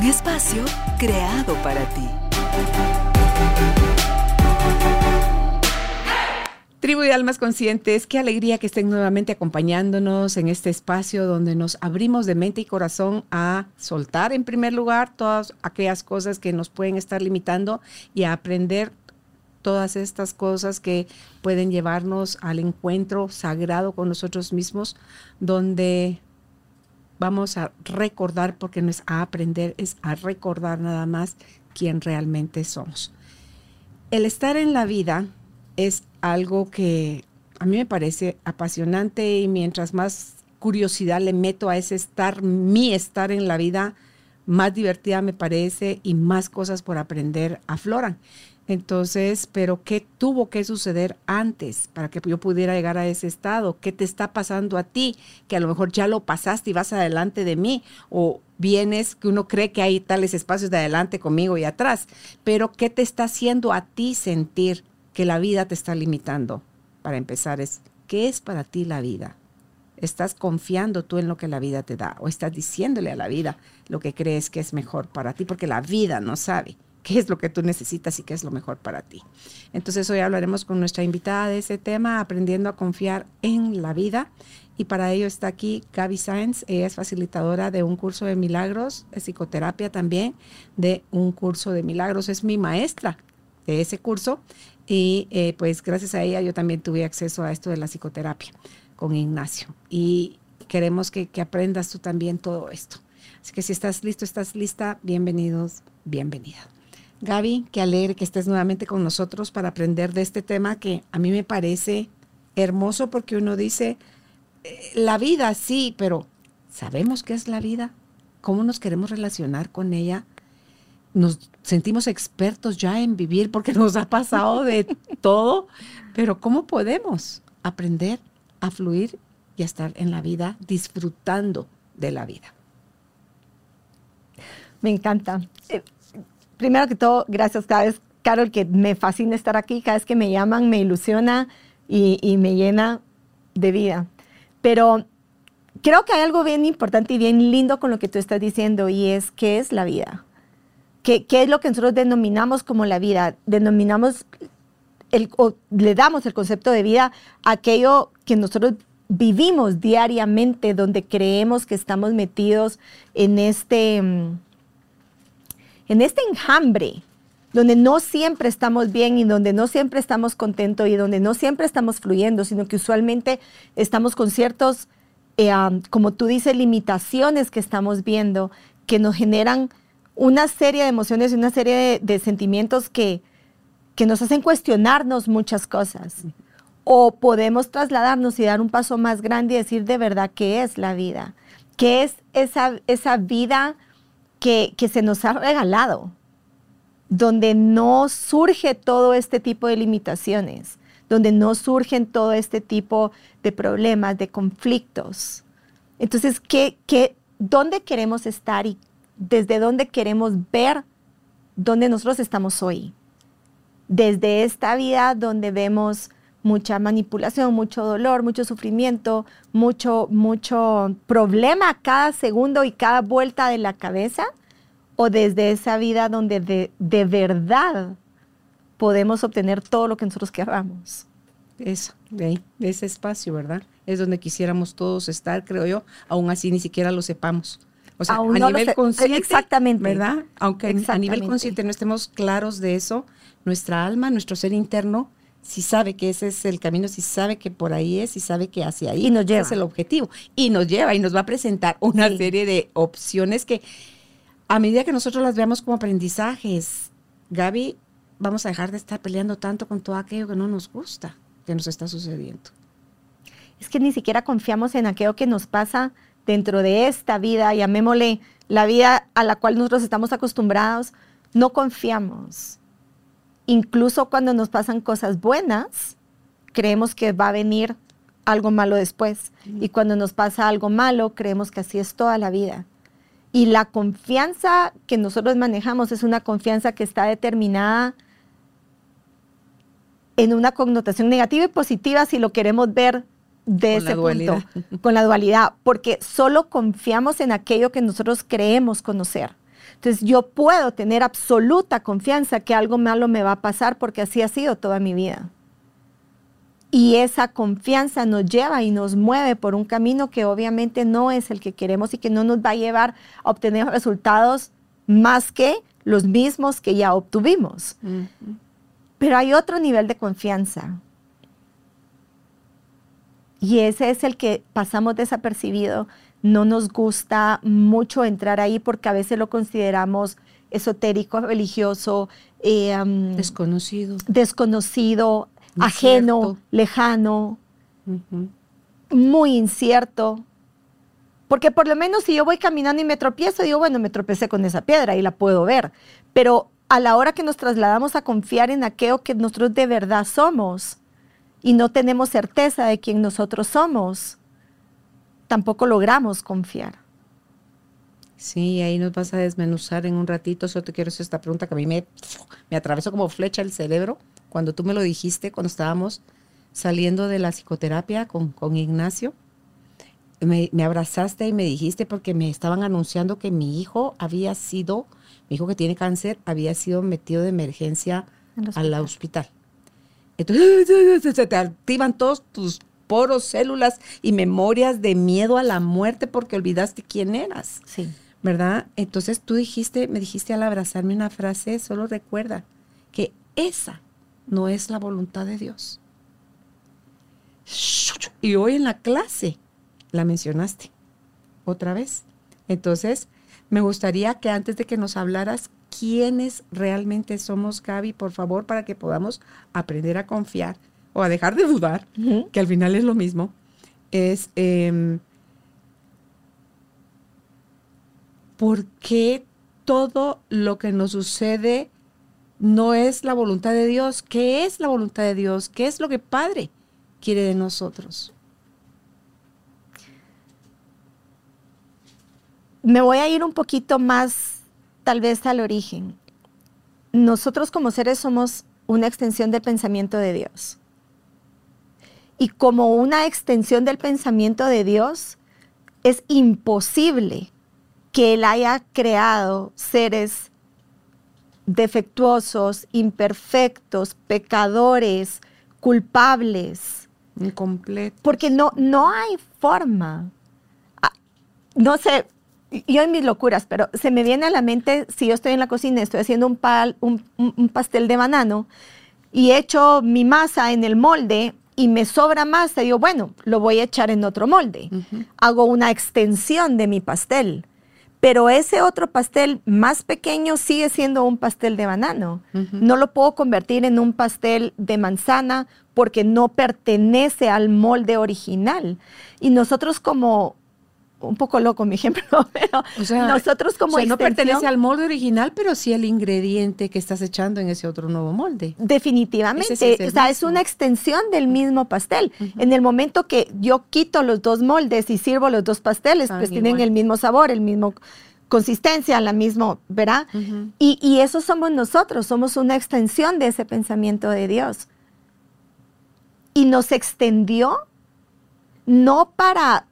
Un espacio creado para ti. Tribu de Almas Conscientes, qué alegría que estén nuevamente acompañándonos en este espacio donde nos abrimos de mente y corazón a soltar en primer lugar todas aquellas cosas que nos pueden estar limitando y a aprender todas estas cosas que pueden llevarnos al encuentro sagrado con nosotros mismos, donde vamos a recordar, porque no es a aprender, es a recordar nada más quién realmente somos. El estar en la vida es algo que a mí me parece apasionante y mientras más curiosidad le meto a ese estar, mi estar en la vida, más divertida me parece y más cosas por aprender afloran. Entonces, pero ¿qué tuvo que suceder antes para que yo pudiera llegar a ese estado? ¿Qué te está pasando a ti? Que a lo mejor ya lo pasaste y vas adelante de mí. O vienes que uno cree que hay tales espacios de adelante conmigo y atrás. Pero ¿qué te está haciendo a ti sentir que la vida te está limitando? Para empezar, es ¿qué es para ti la vida? ¿Estás confiando tú en lo que la vida te da? ¿O estás diciéndole a la vida lo que crees que es mejor para ti? Porque la vida no sabe qué es lo que tú necesitas y qué es lo mejor para ti. Entonces hoy hablaremos con nuestra invitada de ese tema, aprendiendo a confiar en la vida. Y para ello está aquí Gaby Sáenz, ella es facilitadora de un curso de milagros, de psicoterapia también, de un curso de milagros. Es mi maestra de ese curso y eh, pues gracias a ella yo también tuve acceso a esto de la psicoterapia con Ignacio. Y queremos que, que aprendas tú también todo esto. Así que si estás listo, estás lista, bienvenidos, bienvenida. Gaby, qué alegre que estés nuevamente con nosotros para aprender de este tema que a mí me parece hermoso porque uno dice, eh, la vida sí, pero ¿sabemos qué es la vida? ¿Cómo nos queremos relacionar con ella? Nos sentimos expertos ya en vivir porque nos ha pasado de todo, pero ¿cómo podemos aprender a fluir y a estar en la vida disfrutando de la vida? Me encanta. Primero que todo, gracias cada vez, Carol, que me fascina estar aquí. Cada vez que me llaman, me ilusiona y, me llena de vida. Pero creo que hay algo bien importante y bien lindo con lo que tú estás diciendo y es qué es la vida. ¿Qué, es lo que nosotros denominamos como la vida? Denominamos, o le damos el concepto de vida a aquello que nosotros vivimos diariamente, donde creemos que estamos metidos en este mm, en este enjambre, donde no siempre estamos bien y donde no siempre estamos contentos y donde no siempre estamos fluyendo, sino que usualmente estamos con ciertos, eh, como tú dices, limitaciones que estamos viendo, que nos generan una serie de emociones y una serie de, sentimientos que, que nos hacen cuestionarnos muchas cosas. O podemos trasladarnos y dar un paso más grande y decir de verdad qué es la vida, qué es esa, esa vida que, se nos ha regalado, donde no surge todo este tipo de limitaciones, donde no surgen todo este tipo de problemas, de conflictos. Entonces, ¿qué, qué, ¿dónde queremos estar y desde dónde queremos ver dónde nosotros estamos hoy? Desde esta vida donde vemos mucha manipulación, mucho dolor, mucho sufrimiento, mucho, mucho problema cada segundo y cada vuelta de la cabeza, o desde esa vida donde de, de verdad podemos obtener todo lo que nosotros queramos. Eso, de ahí, de ese espacio, ¿verdad? Es donde quisiéramos todos estar, creo yo, aún así ni siquiera lo sepamos. O sea, a nivel consciente, exactamente, ¿verdad? Aunque a nivel consciente no estemos claros de eso, nuestra alma, nuestro ser interno, si sabe que ese es el camino, si sabe que por ahí es, si sabe que hacia ahí y nos lleva. es el objetivo. Y nos lleva y nos va a presentar una serie de opciones que a medida que nosotros las veamos como aprendizajes, Gaby, vamos a dejar de estar peleando tanto con todo aquello que no nos gusta, que nos está sucediendo. Es que ni siquiera confiamos en aquello que nos pasa dentro de esta vida, llamémosle la vida a la cual nosotros estamos acostumbrados, no confiamos. Incluso cuando nos pasan cosas buenas, creemos que va a venir algo malo después. Y cuando nos pasa algo malo, creemos que así es toda la vida. Y la confianza que nosotros manejamos es una confianza que está determinada en una connotación negativa y positiva si lo queremos ver de ese punto, con la dualidad, porque solo confiamos en aquello que nosotros creemos conocer. Entonces yo puedo tener absoluta confianza que algo malo me va a pasar porque así ha sido toda mi vida. Y esa confianza nos lleva y nos mueve por un camino que obviamente no es el que queremos y que no nos va a llevar a obtener resultados más que los mismos que ya obtuvimos. Pero hay otro nivel de confianza. Y ese es el que pasamos desapercibido. No nos gusta mucho entrar ahí porque a veces lo consideramos esotérico, religioso, eh, desconocido. Desconocido, ajeno, lejano, muy incierto. Porque por lo menos si yo voy caminando y me tropiezo, digo, bueno, me tropecé con esa piedra y la puedo ver. Pero a la hora que nos trasladamos a confiar en aquello que nosotros de verdad somos y no tenemos certeza de quién nosotros somos, tampoco logramos confiar. Sí, ahí nos vas a desmenuzar en un ratito. Solo te quiero hacer esta pregunta que a mí me, me atravesó como flecha el cerebro cuando tú me lo dijiste, cuando estábamos saliendo de la psicoterapia con, con Ignacio. Me, me, abrazaste y me dijiste porque me estaban anunciando que mi hijo había sido mi hijo que tiene cáncer había sido metido de emergencia al hospital. Entonces se te activan todos tus poros, células y memorias de miedo a la muerte porque olvidaste quién eras. Sí. ¿Verdad? Entonces tú dijiste, me dijiste al abrazarme una frase, solo recuerda que esa no es la voluntad de Dios. Y hoy en la clase la mencionaste otra vez. Entonces, me gustaría que antes de que nos hablaras quiénes realmente somos, Gaby, por favor, para que podamos aprender a confiar o a dejar de dudar, que al final es lo mismo, es em, por qué todo lo que nos sucede no es la voluntad de Dios. ¿Qué es la voluntad de Dios? ¿Qué es lo que Padre quiere de nosotros? me voy a ir un poquito más tal vez al origen. Nosotros como seres somos una extensión del pensamiento de Dios. Y como una extensión del pensamiento de Dios, es imposible que Él haya creado seres defectuosos, imperfectos, pecadores, culpables. Incompletos. Porque no, no hay forma. Ah, no sé, yo en mis locuras, pero se me viene a la mente si yo estoy en la cocina, estoy haciendo un, un, pastel de banano y echo mi masa en el molde y me sobra masa, digo, bueno, lo voy a echar en otro molde. Hago una extensión de mi pastel, pero ese otro pastel más pequeño sigue siendo un pastel de banano. No lo puedo convertir en un pastel de manzana porque no pertenece al molde original. Y nosotros como un poco loco mi ejemplo, pero nosotros como o no pertenece al molde original, pero sí el ingrediente que estás echando en ese otro nuevo molde. Definitivamente, o sea, es una extensión del mismo pastel. En el momento que yo quito los dos moldes y sirvo los dos pasteles, pues tienen el mismo sabor, el mismo consistencia, la misma, ¿verdad? y, y eso somos nosotros, somos una extensión de ese pensamiento de Dios. Y nos extendió no para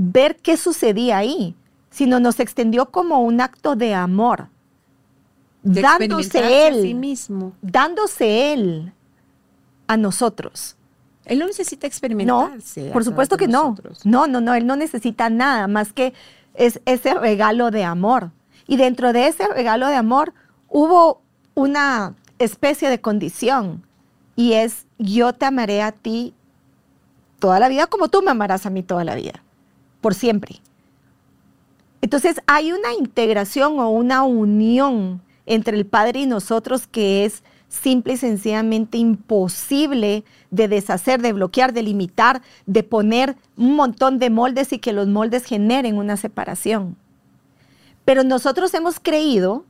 ver qué sucedía ahí, sino nos extendió como un acto de amor, dándose él, mismo. dándose él a nosotros. Él no necesita experimentarse. No, por supuesto que no. No, no, no, él no necesita nada más que es ese regalo de amor. Y dentro de ese regalo de amor hubo una especie de condición y es yo te amaré a ti toda la vida como tú me amarás a mí toda la vida por siempre. Entonces hay una integración o una unión entre el Padre y nosotros que es simple y sencillamente imposible de deshacer, de bloquear, de limitar, de poner un montón de moldes y que los moldes generen una separación. Pero nosotros hemos creído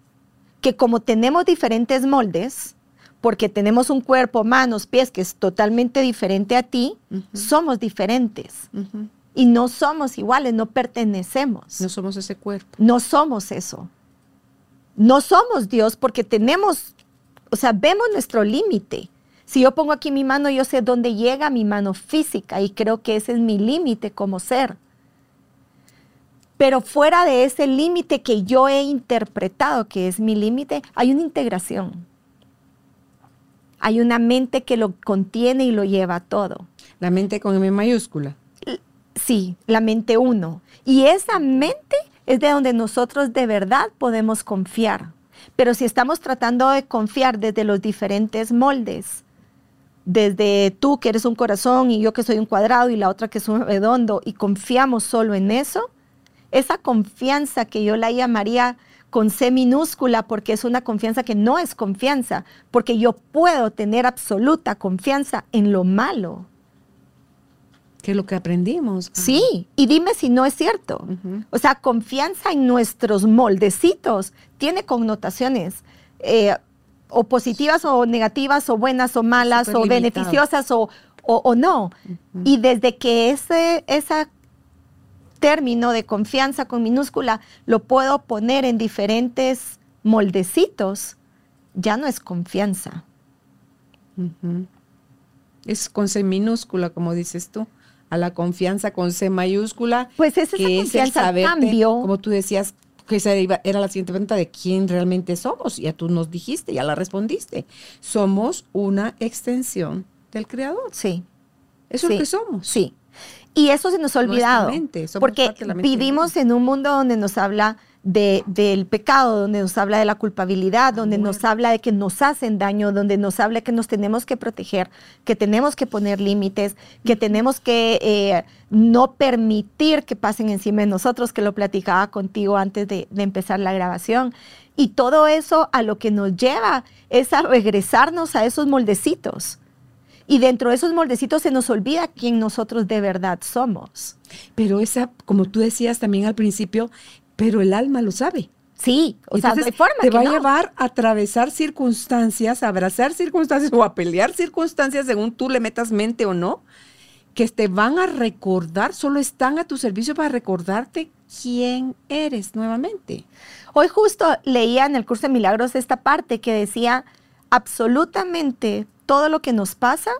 que como tenemos diferentes moldes, porque tenemos un cuerpo, manos, pies que es totalmente diferente a ti, somos diferentes. Y no somos iguales, no pertenecemos. No somos ese cuerpo. No somos eso. No somos Dios porque tenemos, o sea, vemos nuestro límite. Si yo pongo aquí mi mano, yo sé dónde llega mi mano física y creo que ese es mi límite como ser. Pero fuera de ese límite que yo he interpretado que es mi límite, hay una integración. Hay una mente que lo contiene y lo lleva todo. La mente con M mayúscula. Sí, la mente uno. Y esa mente es de donde nosotros de verdad podemos confiar. Pero si estamos tratando de confiar desde los diferentes moldes, desde tú que eres un corazón y yo que soy un cuadrado y la otra que es un redondo y confiamos solo en eso, esa confianza que yo la llamaría con C minúscula porque es una confianza que no es confianza, porque yo puedo tener absoluta confianza en lo malo. Que es lo que aprendimos. Sí, y dime si no es cierto. O sea, confianza en nuestros moldecitos tiene connotaciones. Eh, o positivas o negativas o buenas o malas o beneficiosas o, o, no. Y desde que ese esa término de confianza con minúscula lo puedo poner en diferentes moldecitos, ya no es confianza. Es con C minúscula, como dices tú. A la confianza con C mayúscula. Pues es esa confianza es cambio. Como tú decías, que esa era la siguiente pregunta de quién realmente somos. Ya tú nos dijiste, ya la respondiste. Somos una extensión del Creador. Sí. Eso es lo que somos. Sí. Y eso se nos ha olvidado. porque vivimos en un mundo donde nos habla del pecado, donde nos habla de la culpabilidad, donde nos habla de que nos hacen daño, donde nos habla que nos tenemos que proteger, que tenemos que poner límites, que tenemos que eh, no permitir que pasen encima de nosotros, que lo platicaba contigo antes de, de empezar la grabación. Y todo eso a lo que nos lleva es a regresarnos a esos moldecitos. Y dentro de esos moldecitos se nos olvida quién nosotros de verdad somos. Pero esa, como tú decías también al principio, pero el alma lo sabe. Sí, o sea, de forma te va a llevar a atravesar circunstancias, a abrazar circunstancias o a pelear circunstancias según tú le metas mente o no, que te van a recordar, solo están a tu servicio para recordarte quién eres nuevamente. Hoy justo leía en el curso de milagros esta parte que decía, absolutamente todo lo que nos pasa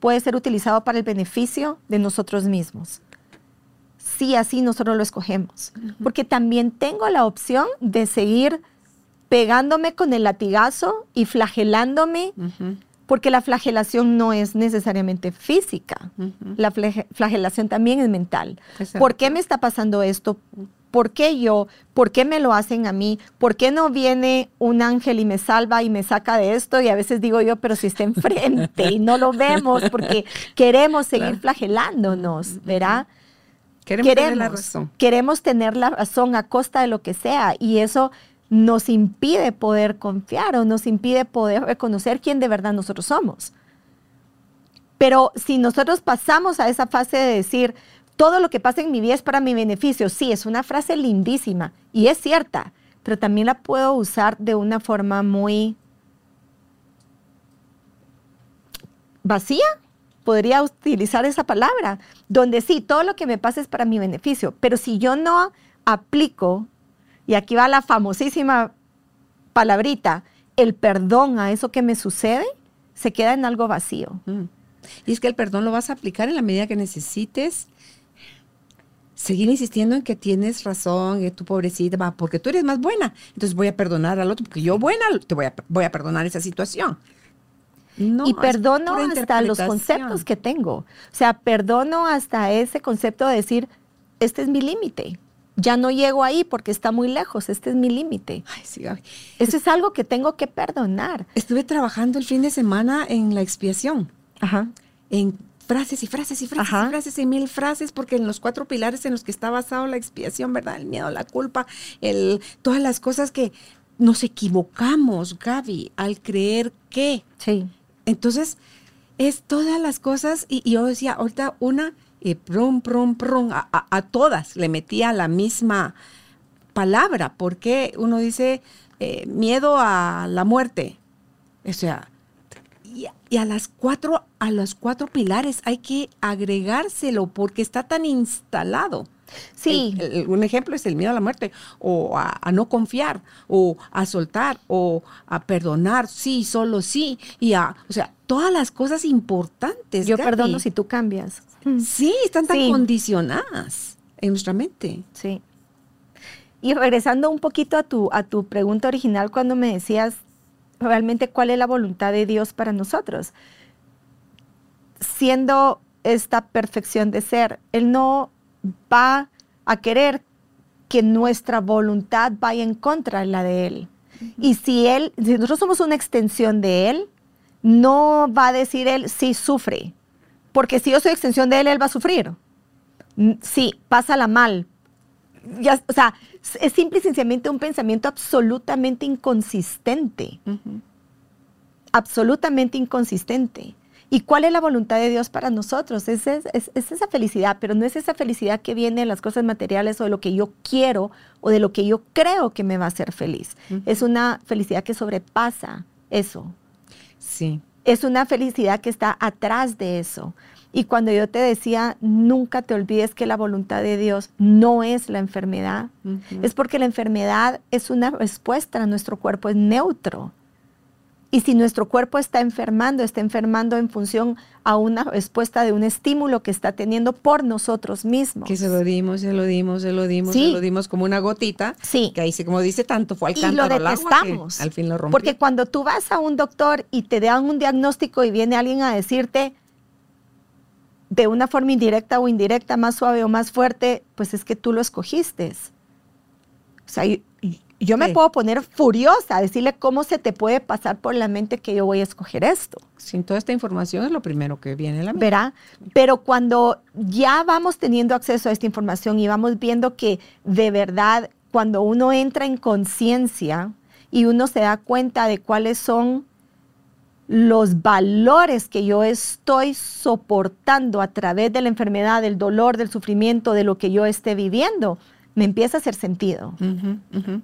puede ser utilizado para el beneficio de nosotros mismos sí así nosotros lo escogemos. Porque también tengo la opción de seguir pegándome con el latigazo y flagelándome, porque la flagelación no es necesariamente física. La flagelación también es mental. ¿Por qué me está pasando esto? ¿Por qué yo? ¿Por qué me lo hacen a mí? ¿Por qué no viene un ángel y me salva y me saca de esto? Y a veces digo yo, pero si está enfrente y no lo vemos porque queremos seguir flagelándonos, ¿verdad? Queremos, tener la razón. Queremos tener la razón a costa de lo que sea y eso nos impide poder confiar o nos impide poder reconocer quién de verdad nosotros somos. Pero si nosotros pasamos a esa fase de decir, todo lo que pasa en mi vida es para mi beneficio, sí, es una frase lindísima y es cierta, pero también la puedo usar de una forma muy vacía podría utilizar esa palabra, donde sí, todo lo que me pasa es para mi beneficio, pero si yo no aplico, y aquí va la famosísima palabrita, el perdón a eso que me sucede, se queda en algo vacío. Mm. Y es que el perdón lo vas a aplicar en la medida que necesites seguir insistiendo en que tienes razón, que tu pobrecita, va, porque tú eres más buena, entonces voy a perdonar al otro, porque yo buena, te voy a, voy a perdonar esa situación y perdono hasta los conceptos que tengo. O sea, perdono hasta ese concepto de decir, este es mi límite. Ya no llego ahí porque está muy lejos, este es mi límite. Eso es algo que tengo que perdonar. Estuve trabajando el fin de semana en la expiación. Ajá. En frases y frases y frases y frases y mil frases, porque en los cuatro pilares en los que está basado la expiación, ¿verdad? El miedo, la culpa, el, todas las cosas que nos equivocamos, Gaby, al creer que. Sí. Entonces, es todas las cosas, y, yo decía, ahorita una, y prum, prum, prum, a, todas le metía la misma palabra, ¿por qué uno dice eh, miedo a la muerte? O sea, y, y a las cuatro, a los cuatro pilares hay que agregárselo porque está tan instalado. Sí. El- el- un ejemplo es el miedo a la muerte, o a, a no confiar, o a soltar, o a perdonar, sí, solo sí, y a, o sea, todas las cosas importantes. Yo Gaby. perdono si tú cambias. Mm, Sí, están tan Sí. condicionadas en nuestra mente. Sí. Y regresando un poquito a tu, a tu pregunta original cuando me decías realmente cuál es la voluntad de Dios para nosotros. Siendo esta perfección de ser, Él no va a querer que nuestra voluntad vaya en contra de la de Él. Y si Él, si nosotros somos una extensión de Él, no va a decir Él, sí, sufre. Porque si yo soy extensión de Él, Él va a sufrir. Sí, pásala mal, ya, o sea, es simple y sencillamente un pensamiento absolutamente inconsistente, absolutamente inconsistente. ¿Y cuál es la voluntad de Dios para nosotros? Es, es- es- es esa felicidad, pero no es esa felicidad que viene de las cosas materiales o de lo que yo quiero o de lo que yo creo que me va a hacer feliz. Es una felicidad que sobrepasa eso Sí. es una felicidad que está atrás de eso. Y cuando yo te decía, nunca te olvides que la voluntad de Dios no es la enfermedad, es porque la enfermedad es una respuesta a nuestro cuerpo, es neutro. Y si nuestro cuerpo está enfermando, está enfermando en función a una respuesta de un estímulo que está teniendo por nosotros mismos. Que se lo dimos, se lo dimos, se lo dimos, Sí. se lo dimos como una gotita. Sí. Que ahí, se- como dice, tanto fue al y lo cántaro al agua que detestamos. al fin lo rompió. Porque cuando tú vas a un doctor y te dan un diagnóstico y viene alguien a decirte de una forma indirecta o indirecta, más suave o más fuerte, pues es que tú lo escogiste. O sea, yo, me Sí. puedo poner furiosa a decirle cómo se te puede pasar por la mente que yo voy a escoger esto. Sin toda esta información es lo primero que viene a la mente. ¿verdad? Pero cuando ya vamos teniendo acceso a esta información y vamos viendo que de verdad, cuando uno entra en conciencia y uno se da cuenta de cuáles son los valores que yo estoy soportando a través de la enfermedad, del dolor, del sufrimiento, de lo que yo esté viviendo, me empieza a hacer sentido. Ujú, ujú.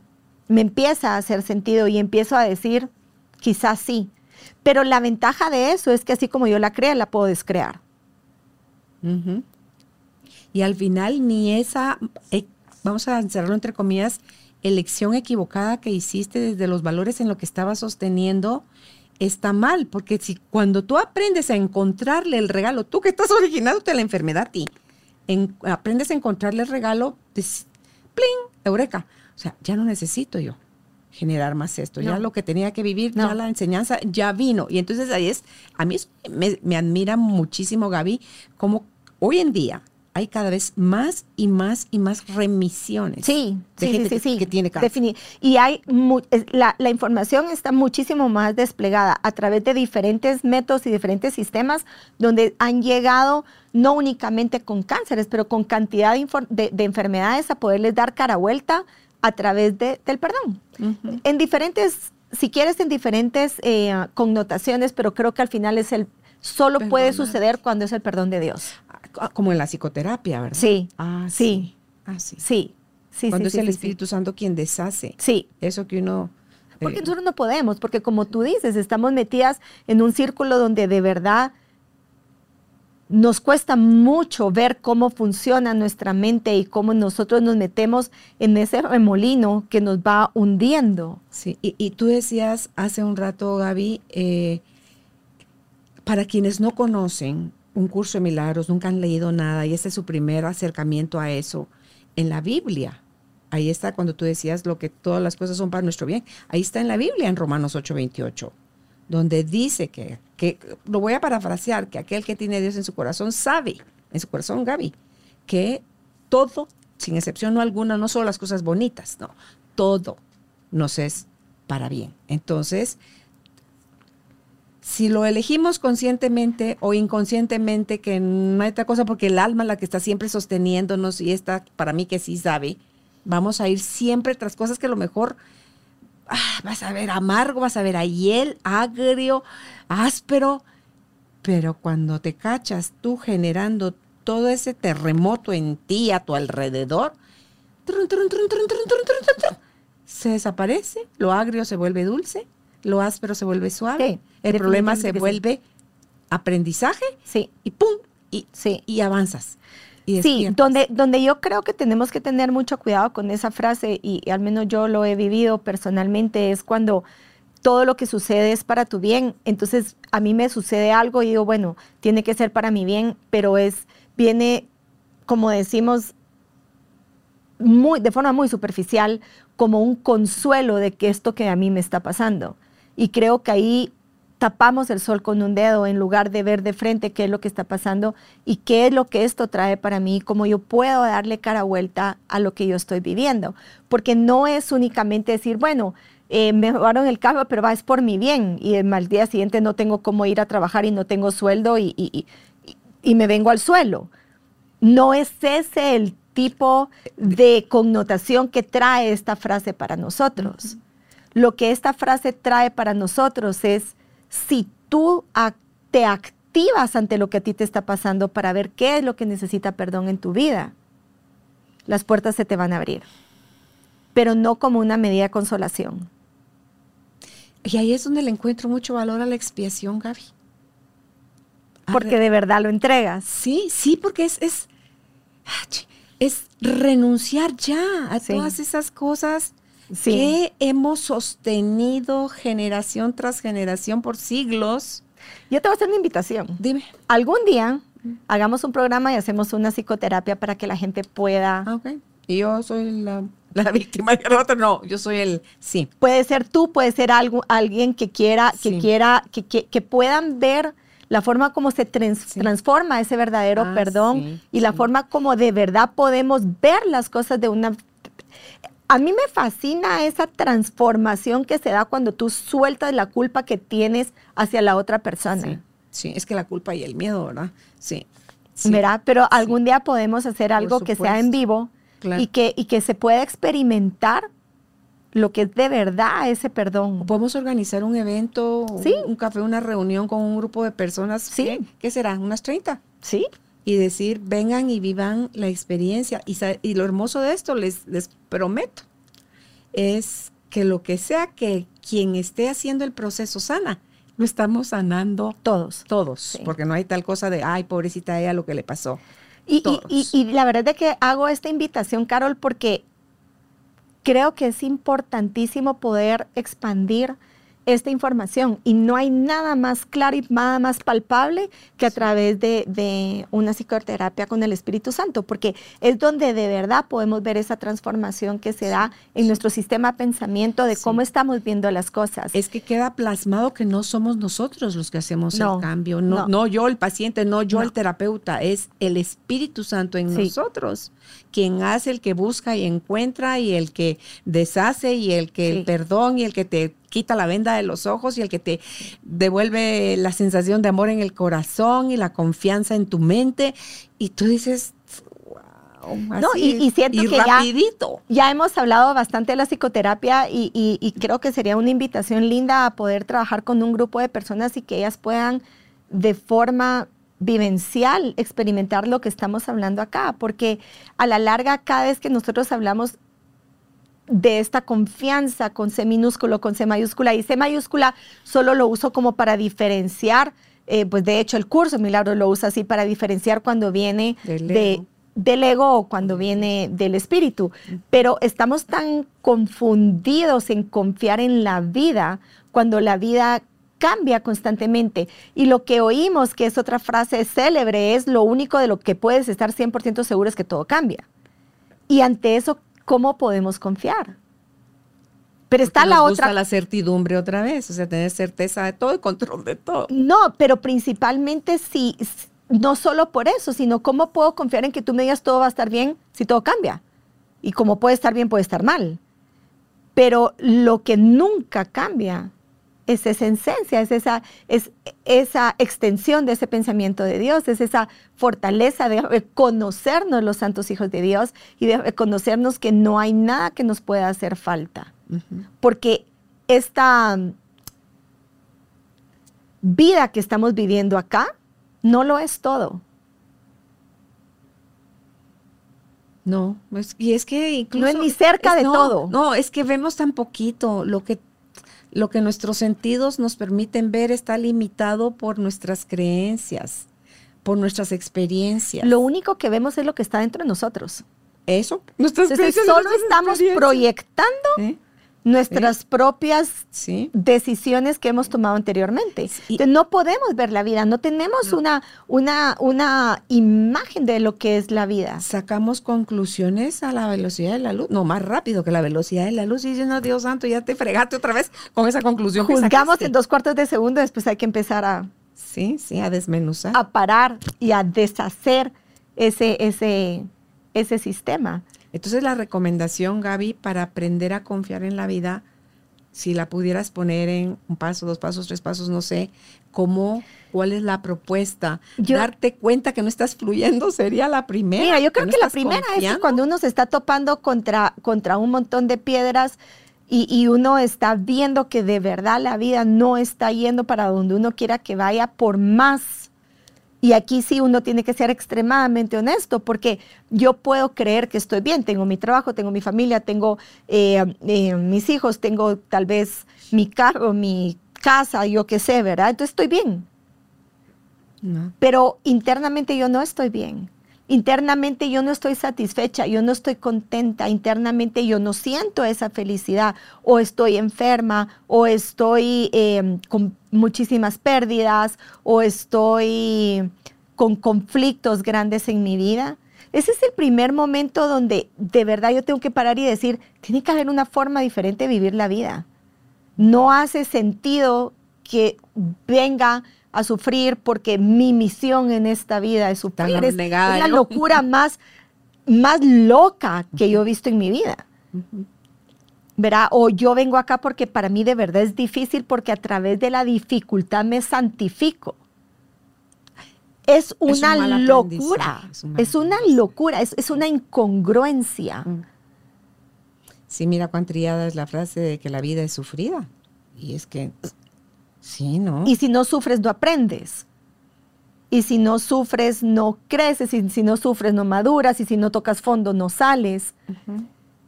Me empieza a hacer sentido y empiezo a decir, quizás sí. Pero la ventaja de eso es que así como yo la crea, la puedo descrear. Y al final ni esa, eh, vamos a encerrarlo entre comillas, elección equivocada que hiciste desde los valores en lo que estabas sosteniendo está mal, porque si cuando tú aprendes a encontrarle el regalo, tú que estás originándote la enfermedad a ti, en- aprendes a encontrarle el regalo, pues, ¡pling! Eureka. O sea, ya no necesito yo generar más esto. Ya lo que tenía que vivir, No. ya la enseñanza ya vino. Y entonces ahí es, a mí eso me, me admira muchísimo, Gaby, como hoy en día hay cada vez más y más y más remisiones. Sí, de sí, gente sí, que- sí, sí. que tiene cáncer. Defini- Y hay mu- es- la, la información está muchísimo más desplegada a través de diferentes métodos y diferentes sistemas donde han llegado no únicamente con cánceres, pero con cantidad de, infor- de- de enfermedades a poderles dar cara vuelta a través de- del perdón. En diferentes, si quieres, en diferentes eh, connotaciones, pero creo que al final es el, solo puede suceder cuando es el perdón de Dios. Ah, Como en la psicoterapia, ¿verdad? Sí, Ah, sí. sí. Ah, sí. Sí, sí, Cuando sí, es el Espíritu Santo quien deshace. Sí, Eso que uno... Porque eh, nosotros no podemos, porque como tú dices, estamos metidas en un círculo donde de verdad nos cuesta mucho ver cómo funciona nuestra mente y cómo nosotros nos metemos en ese remolino que nos va hundiendo. Sí, y, y tú decías hace un rato, Gaby, eh, para quienes no conocen un curso de milagros, nunca han leído nada y este es su primer acercamiento a eso, en la Biblia, ahí está cuando tú decías lo que todas las cosas son para nuestro bien, ahí está en la Biblia en Romanos 8:28, donde dice que, que, lo voy a parafrasear, que aquel que tiene Dios en su corazón sabe, en su corazón, Gaby, que todo, sin excepción no alguna, no solo las cosas bonitas, no, todo nos es para bien. Entonces, si lo elegimos conscientemente o inconscientemente, que no hay otra cosa porque el alma es la que está siempre sosteniéndonos y esta para mí que sí sabe, vamos a ir siempre tras cosas que a lo mejor ah, vas a ver amargo, vas a ver a hiel, agrio, áspero, pero cuando te cachas tú generando todo ese terremoto en ti, a tu alrededor, trun, trun, trun, se desaparece, lo agrio se vuelve dulce, lo áspero se vuelve suave, Sí, el problema se sí. vuelve aprendizaje Sí, y pum, y, sí. y avanzas. Y Sí, donde, donde yo creo que tenemos que tener mucho cuidado con esa frase, y, y al menos yo lo he vivido personalmente, es cuando todo lo que sucede es para tu bien. Entonces, a mí me sucede algo y digo, bueno, tiene que ser para mi bien, pero es, viene, como decimos, muy, de forma muy superficial, como un consuelo de que esto que a mí me está pasando. Y creo que ahí tapamos el sol con un dedo en lugar de ver de frente qué es lo que está pasando y qué es lo que esto trae para mí, cómo yo puedo darle cara vuelta a lo que yo estoy viviendo. Porque no es únicamente decir, bueno, eh, me robaron el carro, pero va, es por mi bien. Y el al día siguiente no tengo cómo ir a trabajar y no tengo sueldo y, y- y- y me vengo al suelo. No es ese el tipo de connotación que trae esta frase para nosotros. Lo que esta frase trae para nosotros es si tú te activas ante lo que a ti te está pasando para ver qué es lo que necesita perdón en tu vida, las puertas se te van a abrir, pero no como una medida de consolación. Y ahí es donde le encuentro mucho valor a la expiación, Gaby. A Porque de verdad lo entregas. Sí, sí, porque es, es, es renunciar ya a Sí. todas esas cosas Sí. que hemos sostenido generación tras generación por siglos. Yo te voy a hacer una invitación. Dime. Algún día hagamos un programa y hacemos una psicoterapia para que la gente pueda Ah, ok. Y yo soy la, la víctima y el otro no, yo soy el sí. puede ser tú, puede ser algo, alguien que quiera, que Sí. quiera, que, que- que puedan ver la forma como se trans- Sí. transforma ese verdadero Ah, perdón sí, y la forma como de verdad podemos ver las cosas de una... A mí me fascina esa transformación que se da cuando tú sueltas la culpa que tienes hacia la otra persona. Sí, sí, es que la culpa y el miedo, ¿verdad? Sí. sí. ¿verdad? Pero algún día podemos hacer algo que sea en vivo Claro. y, que, y que se pueda experimentar lo que es de verdad ese perdón. Podemos organizar un evento, un- Sí. un café, una reunión con un grupo de personas. Sí. ¿qué, qué será? ¿Unas 30? Sí, y decir, vengan y vivan la experiencia. Y, lo hermoso de esto, les, les prometo, es que lo que sea que quien esté haciendo el proceso sana, lo estamos sanando todos. todos, Sí. porque no hay tal cosa de, ay, pobrecita ella, lo que le pasó. Y, y- Todos. y- y la verdad es que hago esta invitación, Carol, porque creo que es importantísimo poder expandir esta información y no hay nada más claro y nada más palpable que a través de, de una psicoterapia con el Espíritu Santo, porque es donde de verdad podemos ver esa transformación que se da en nuestro sistema de pensamiento de Sí. cómo estamos viendo las cosas. Es que queda plasmado que no somos nosotros los que hacemos No, el cambio, no, no. no yo el paciente, no yo No. el terapeuta, es el Espíritu Santo en Sí. nosotros, quien hace el que busca y encuentra y el que deshace y el que Sí. el perdón y el que te quita la venda de los ojos y el que te devuelve la sensación de amor en el corazón y la confianza en tu mente y tú dices, wow, No, y- y siento y que ya- rapidito. Ya hemos hablado bastante de la psicoterapia y creo que sería una invitación linda a poder trabajar con un grupo de personas y que ellas puedan de forma vivencial experimentar lo que estamos hablando acá, porque a la larga cada vez que nosotros hablamos de esta confianza con C minúsculo, con C mayúscula y C mayúscula solo lo uso como para diferenciar, eh, pues de hecho el curso Milagro lo usa así para diferenciar cuando viene Del de, ego. del ego o cuando viene del espíritu. Pero estamos tan confundidos en confiar en la vida cuando la vida cambia constantemente. Y lo que oímos, que es otra frase célebre, es lo único de lo que puedes estar 100% seguro es que todo cambia. Y ante eso, ¿cómo podemos confiar? Pero está Porque la nos otra gusta la certidumbre otra vez, o sea, tener certeza de todo y control de todo. No, pero principalmente si, no solo por eso, sino cómo puedo confiar en que tú me digas todo va a estar bien si todo cambia. Y como puede estar bien, puede estar mal. Pero lo que nunca cambia es esa esencia, es esa, es esa extensión de ese pensamiento de Dios, es esa fortaleza de reconocernos los santos hijos de Dios y de reconocernos que no hay nada que nos pueda hacer falta porque esta mm, vida que estamos viviendo acá no lo es todo. No, es- y es que incluso... No es ni cerca de no, todo. No, es que vemos tan poquito. Lo que, lo que nuestros sentidos nos permiten ver está limitado por nuestras creencias, por nuestras experiencias. Lo único que vemos es lo que está dentro de nosotros. Eso. Nuestras Entonces solo estamos proyectando ¿Eh? Nuestras propias Sí. decisiones que hemos tomado anteriormente. Sí. Entonces, no podemos ver la vida, no tenemos Una, una, una imagen de lo que es la vida. Sacamos conclusiones a la velocidad de la luz, no más rápido que la velocidad de la luz. Y dicen, no, Dios santo, ya te fregaste otra vez con esa conclusión. Juzgamos sacaste". en dos cuartos de segundo, después hay que empezar a, Sí, sí, a desmenuzar. a parar y a deshacer ese, ese, ese sistema. Entonces la recomendación, Gaby, para aprender a confiar en la vida, si la pudieras poner en un paso, dos pasos, tres pasos, no sé, cómo, cuál es la propuesta. Yo- Darte cuenta que no estás fluyendo sería la primera. Mira, yo creo que la primera es confiando. cuando uno se está topando contra, contra un montón de piedras y, y uno está viendo que de verdad la vida no está yendo para donde uno quiera que vaya por más. Y aquí sí uno tiene que ser extremadamente honesto porque yo puedo creer que estoy bien, tengo mi trabajo, tengo mi familia, tengo eh, eh, mis hijos, tengo tal vez mi carro, mi casa, yo qué sé, ¿verdad? Entonces estoy bien No. pero internamente yo no estoy bien. Internamente yo no estoy satisfecha, yo no estoy contenta, internamente yo no siento esa felicidad, o estoy enferma, o estoy eh, con muchísimas pérdidas, o estoy con conflictos grandes en mi vida. Ese es el primer momento donde de verdad yo tengo que parar y decir, tiene que haber una forma diferente de vivir la vida. No hace sentido que venga a sufrir porque mi misión en esta vida es sufrir. Es, la locura más, más loca que yo he visto en mi vida. ¿Verdad? O yo vengo acá porque para mí de verdad es difícil porque a través de la dificultad me santifico. Es un una locura, un es una locura, es, es una incongruencia. Mm. Sí, mira cuán triada es la frase de que la vida es sufrida. Y es que, sí, ¿no? Y si no sufres, no aprendes. Y si no sufres, no creces. Y si no sufres, no maduras. Y si no tocas fondo, no sales.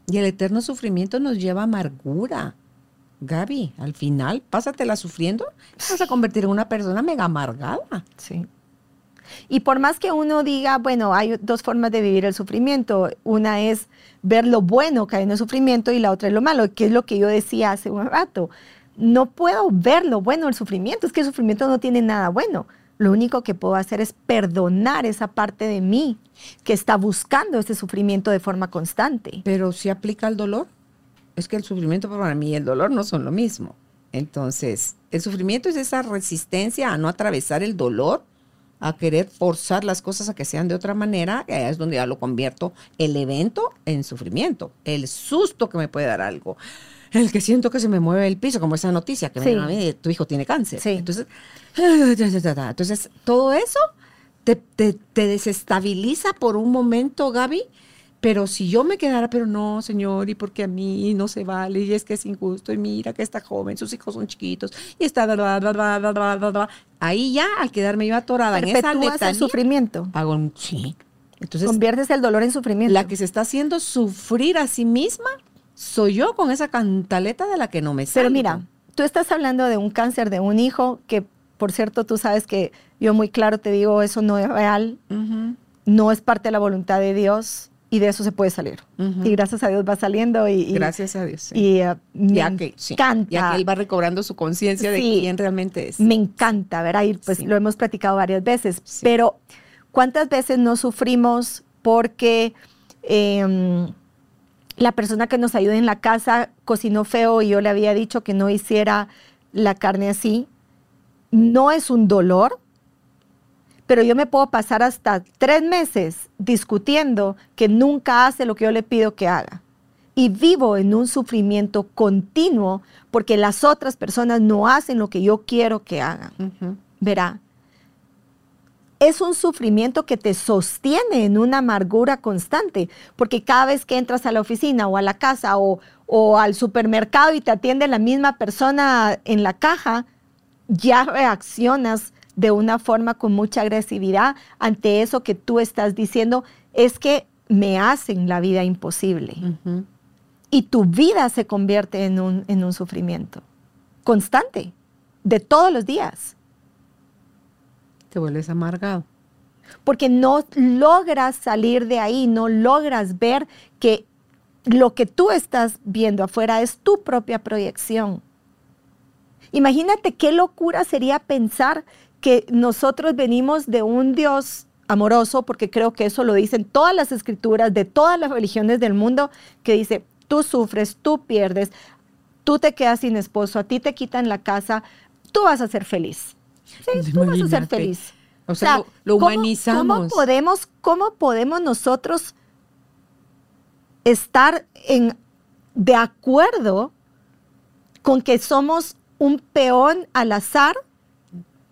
Y el eterno sufrimiento nos lleva a amargura. Gaby, al final, pásatela sufriendo, te vas a convertir en una persona mega amargada. Sí. Y por más que uno diga, bueno, hay dos formas de vivir el sufrimiento. Una es ver lo bueno que hay en el sufrimiento y la otra es lo malo, que es lo que yo decía hace un rato. No puedo ver lo bueno del sufrimiento, es que el sufrimiento no tiene nada bueno. Lo único que puedo hacer es perdonar esa parte de mí que está buscando ese sufrimiento de forma constante. Pero si aplica el dolor, es que el sufrimiento para mí y el dolor no son lo mismo. Entonces, el sufrimiento es esa resistencia a no atravesar el dolor, a querer forzar las cosas a que sean de otra manera, que es donde ya lo convierto el evento en sufrimiento, el susto que me puede dar algo, el que siento que se me mueve el piso, como esa noticia que sí. me a mí, tu hijo tiene cáncer. Sí. Entonces, entonces, todo eso te, te, desestabiliza por un momento, Gaby, pero si yo me quedara, pero no, señor, y porque a mí no se vale, y es que es injusto, y mira que está joven, sus hijos son chiquitos, y está, bla, bla, bla, bla Ahí ya, al quedarme yo atorada en esa letanía, el sufrimiento. Hago un sí. Entonces, Conviertes el dolor en sufrimiento. La que se está haciendo sufrir a sí misma soy yo con esa cantaleta de la que no me salgo. Pero mira, tú estás hablando de un cáncer de un hijo que, por cierto, tú sabes que yo muy claro te digo, eso no es real, no es parte de la voluntad de Dios y de eso se puede salir. Y gracias a Dios va saliendo y, y- Gracias a Dios. sí. y, eh, me ya que, sí, encanta. ya que él va recobrando su conciencia de Sí. quién realmente es. Me encanta, ¿verdad? Y pues Sí. lo hemos platicado varias veces. Sí. Pero, ¿cuántas veces no sufrimos porque em, la persona que nos ayuda en la casa cocinó feo y yo le había dicho que no hiciera la carne así? No es un dolor, pero yo me puedo pasar hasta tres meses discutiendo que nunca hace lo que yo le pido que haga. Y vivo en un sufrimiento continuo porque las otras personas no hacen lo que yo quiero que hagan. Verá, es un sufrimiento que te sostiene en una amargura constante, porque cada vez que entras a la oficina o a la casa o, o al supermercado y te atiende la misma persona en la caja, ya reaccionas de una forma con mucha agresividad ante eso que tú estás diciendo, es que me hacen la vida imposible. Y tu vida se convierte en un, en un sufrimiento constante, de todos los días. Te vuelves amargado. Porque no logras salir de ahí, no logras ver que lo que tú estás viendo afuera es tu propia proyección. Imagínate qué locura sería pensar que nosotros venimos de un Dios amoroso, porque creo que eso lo dicen todas las escrituras de todas las religiones del mundo, que dice, tú sufres, tú pierdes, tú te quedas sin esposo, a ti te quitan la casa, tú vas a ser feliz. Sí, tú vas a ser feliz. O sea, lo, humanizamos. ¿cómo, podemos, ¿Cómo podemos nosotros estar en, de acuerdo con que somos un peón al azar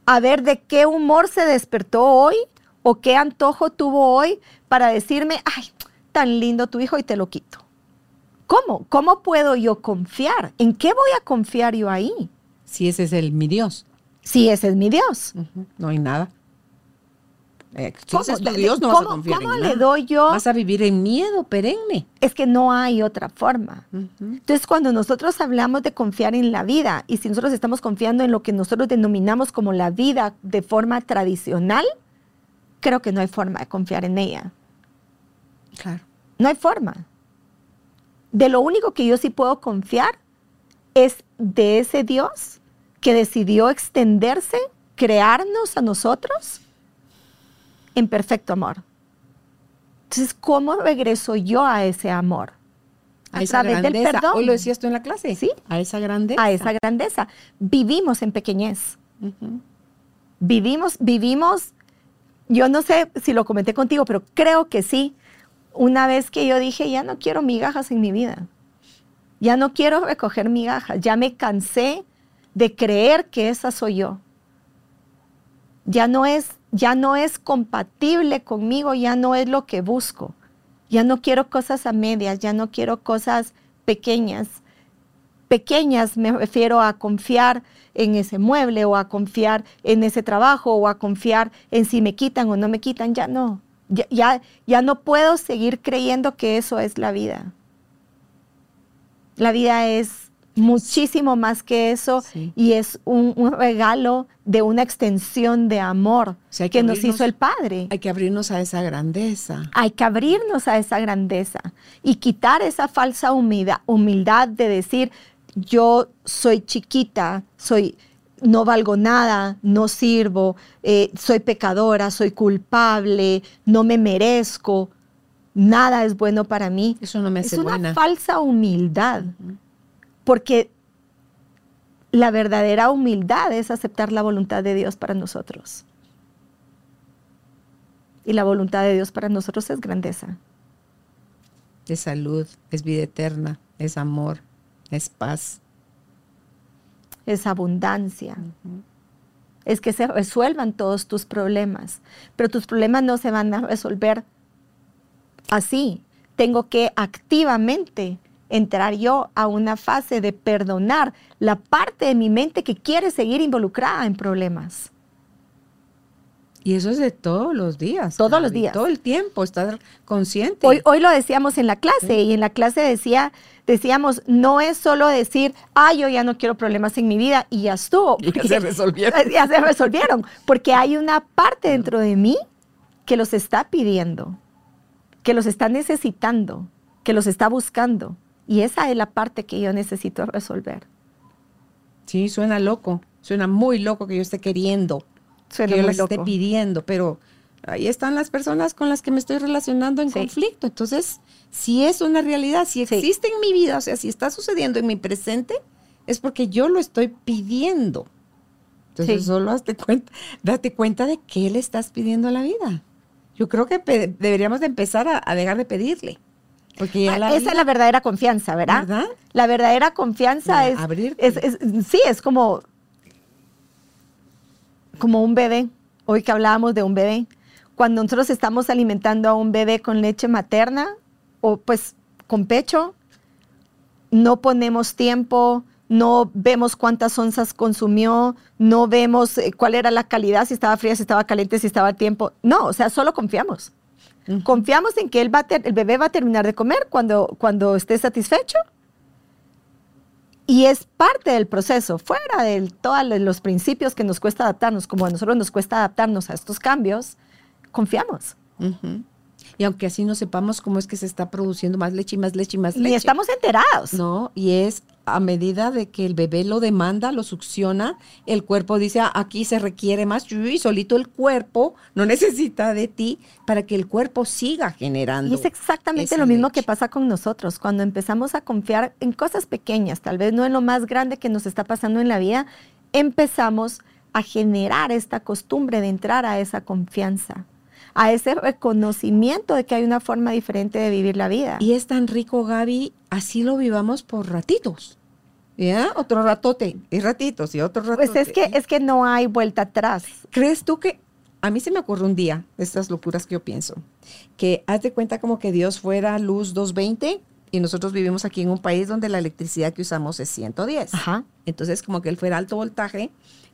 a ver de qué humor se despertó hoy o qué antojo tuvo hoy para decirme, ay, tan lindo tu hijo y te lo quito. ¿Cómo? ¿Cómo puedo yo confiar? ¿En qué voy a confiar yo ahí? Si ese es el mi Dios. Si ese es mi Dios. No hay nada. Eh, ¿Cómo, Dios, no vas a confiar ¿cómo le doy yo? Vas a vivir en miedo perenne. Es que no hay otra forma. Entonces, cuando nosotros hablamos de confiar en la vida y si nosotros estamos confiando en lo que nosotros denominamos como la vida de forma tradicional, creo que no hay forma de confiar en ella. Claro. No hay forma. De lo único que yo sí puedo confiar es de ese Dios que decidió extenderse, crearnos a nosotros en perfecto amor. Entonces, ¿cómo regreso yo a ese amor? A, esa través grandeza. del perdón. Hoy lo decías tú en la clase. Sí. A esa grandeza. A esa grandeza. Vivimos en pequeñez. Vivimos, vivimos, yo no sé si lo comenté contigo, pero creo que sí. Una vez que yo dije, ya no quiero migajas en mi vida. Ya no quiero recoger migajas. Ya me cansé de creer que esa soy yo. Ya no es ya no es compatible conmigo, ya no es lo que busco. Ya no quiero cosas a medias, ya no quiero cosas pequeñas. Pequeñas me refiero a confiar en ese mueble o a confiar en ese trabajo o a confiar en si me quitan o no me quitan, ya no. Ya, ya, ya no puedo seguir creyendo que eso es la vida. La vida es muchísimo más que eso y es un, regalo de una extensión de amor que, nos hizo el Padre. Hay que abrirnos a esa grandeza. Hay que abrirnos a esa grandeza y quitar esa falsa humildad, humildad de decir, yo soy chiquita, soy, no valgo nada, no sirvo, eh, soy pecadora, soy culpable, no me merezco, nada es bueno para mí. Eso no me hace Es una falsa humildad. Porque la verdadera humildad es aceptar la voluntad de Dios para nosotros. Y la voluntad de Dios para nosotros es grandeza. Es salud, es vida eterna, es amor, es paz. Es abundancia. Es que se resuelvan todos tus problemas. Pero tus problemas no se van a resolver así. Tengo que activamente entrar yo a una fase de perdonar la parte de mi mente que quiere seguir involucrada en problemas. Y eso es de todos los días. Todos los días. Todo el tiempo, estar consciente. Hoy, hoy lo decíamos en la clase y en la clase decía, decíamos, no es solo decir, ah, yo ya no quiero problemas en mi vida y ya estuvo. ya se resolvieron. Ya se resolvieron, porque hay una parte dentro de mí que los está pidiendo, que los está necesitando, que los está buscando. Y esa es la parte que yo necesito resolver. Sí, suena loco, suena muy loco que yo esté queriendo, que yo esté pidiendo, pero ahí están las personas con las que me estoy relacionando en conflicto. Entonces, si es una realidad, si existe en mi vida, o sea, si está sucediendo en mi presente, es porque yo lo estoy pidiendo. Entonces, solo date cuenta, date cuenta de qué le estás pidiendo a la vida. Yo creo que deberíamos de empezar a dejar de pedirle. Ah, esa es la verdadera confianza, ¿verdad? La verdadera confianza es, sí, es como, como un bebé. Hoy que hablábamos de un bebé, cuando nosotros estamos alimentando a un bebé con leche materna o pues con pecho, no ponemos tiempo, no vemos cuántas onzas consumió, no vemos eh, cuál era la calidad, si estaba fría, si estaba caliente, si estaba a tiempo. No, o sea, solo confiamos. Confiamos en que él va el bebé va a terminar de comer cuando, cuando esté satisfecho. Y es parte del proceso, fuera de todos los principios que nos cuesta adaptarnos, como a nosotros nos cuesta adaptarnos a estos cambios, confiamos. Y aunque así no sepamos cómo es que se está produciendo más leche y más leche y más leche. Ni estamos enterados. No, y es a medida de que el bebé lo demanda, lo succiona, el cuerpo dice, "Ah, aquí se requiere más, y solito el cuerpo no necesita de ti para que el cuerpo siga generando. Y es exactamente lo mismo que pasa con nosotros. Cuando empezamos a confiar en cosas pequeñas, tal vez no en lo más grande que nos está pasando en la vida, empezamos a generar esta costumbre de entrar a esa confianza, a ese reconocimiento de que hay una forma diferente de vivir la vida. Y es tan rico, Gaby, así lo vivamos por ratitos. ¿Ya? Otro ratote, y ratitos, y otro ratote. pues es que, es que no hay vuelta atrás. ¿Crees tú que a mí se me ocurre un día, estas locuras que yo pienso, que haz de cuenta como que Dios fuera luz 220 y nosotros vivimos aquí en un país donde la electricidad que usamos es 110. Ajá. Entonces como que él fuera alto voltaje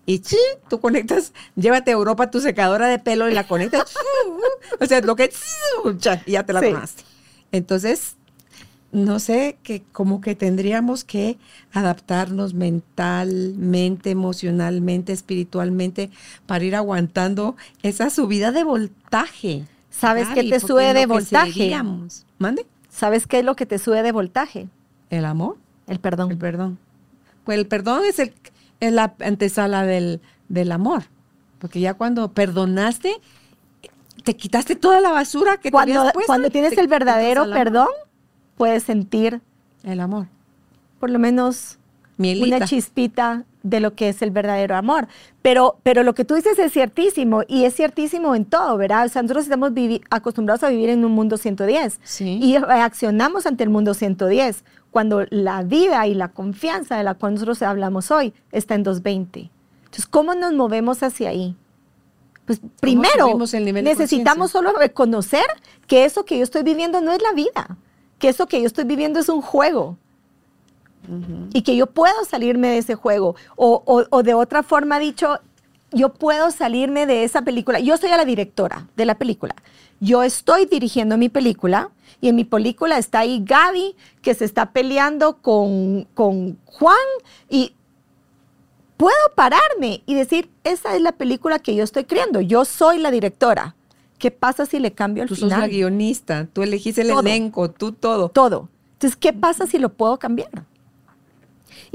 y ¡chi! tú conectas, llévate a Europa tu secadora de pelo y la conectas, o sea, lo que y ya te la Sí. tomaste. Entonces, no sé, que como que tendríamos que adaptarnos mentalmente, emocionalmente, espiritualmente, para ir aguantando esa subida de voltaje. ¿Sabes qué te sube de voltaje? ¿Mande? ¿Sabes qué es lo que te sube de voltaje? El amor. El perdón. El perdón. Pues el perdón es, el, es la antesala del, del amor. Porque ya cuando perdonaste, te quitaste toda la basura que te cuando, habías puesto cuando tienes te el verdadero perdón, puedes sentir El amor. por lo menos Mielita. una chispita de lo que es el verdadero amor. Pero, pero lo que tú dices es ciertísimo y es ciertísimo en todo, ¿verdad? O sea, nosotros estamos acostumbrados a vivir en un mundo 110 Sí. y reaccionamos ante el mundo 110 cuando la vida y la confianza de la cual nosotros hablamos hoy está en 220. Entonces, ¿cómo nos movemos hacia ahí? Pues primero, necesitamos solo reconocer que eso que yo estoy viviendo no es la vida, que eso que yo estoy viviendo es un juego y que yo puedo salirme de ese juego. O, o- o de otra forma dicho, yo puedo salirme de esa película. Yo soy la directora de la película. Yo estoy dirigiendo mi película y en mi película está ahí Gaby que se está peleando con, con Juan y puedo pararme y decir, esa es la película que yo estoy creando. Yo soy la directora. ¿Qué pasa si le cambio al Tú sos final? la guionista, tú elegís el Todo. elenco, tú todo. todo. Entonces, ¿qué pasa si lo puedo cambiar?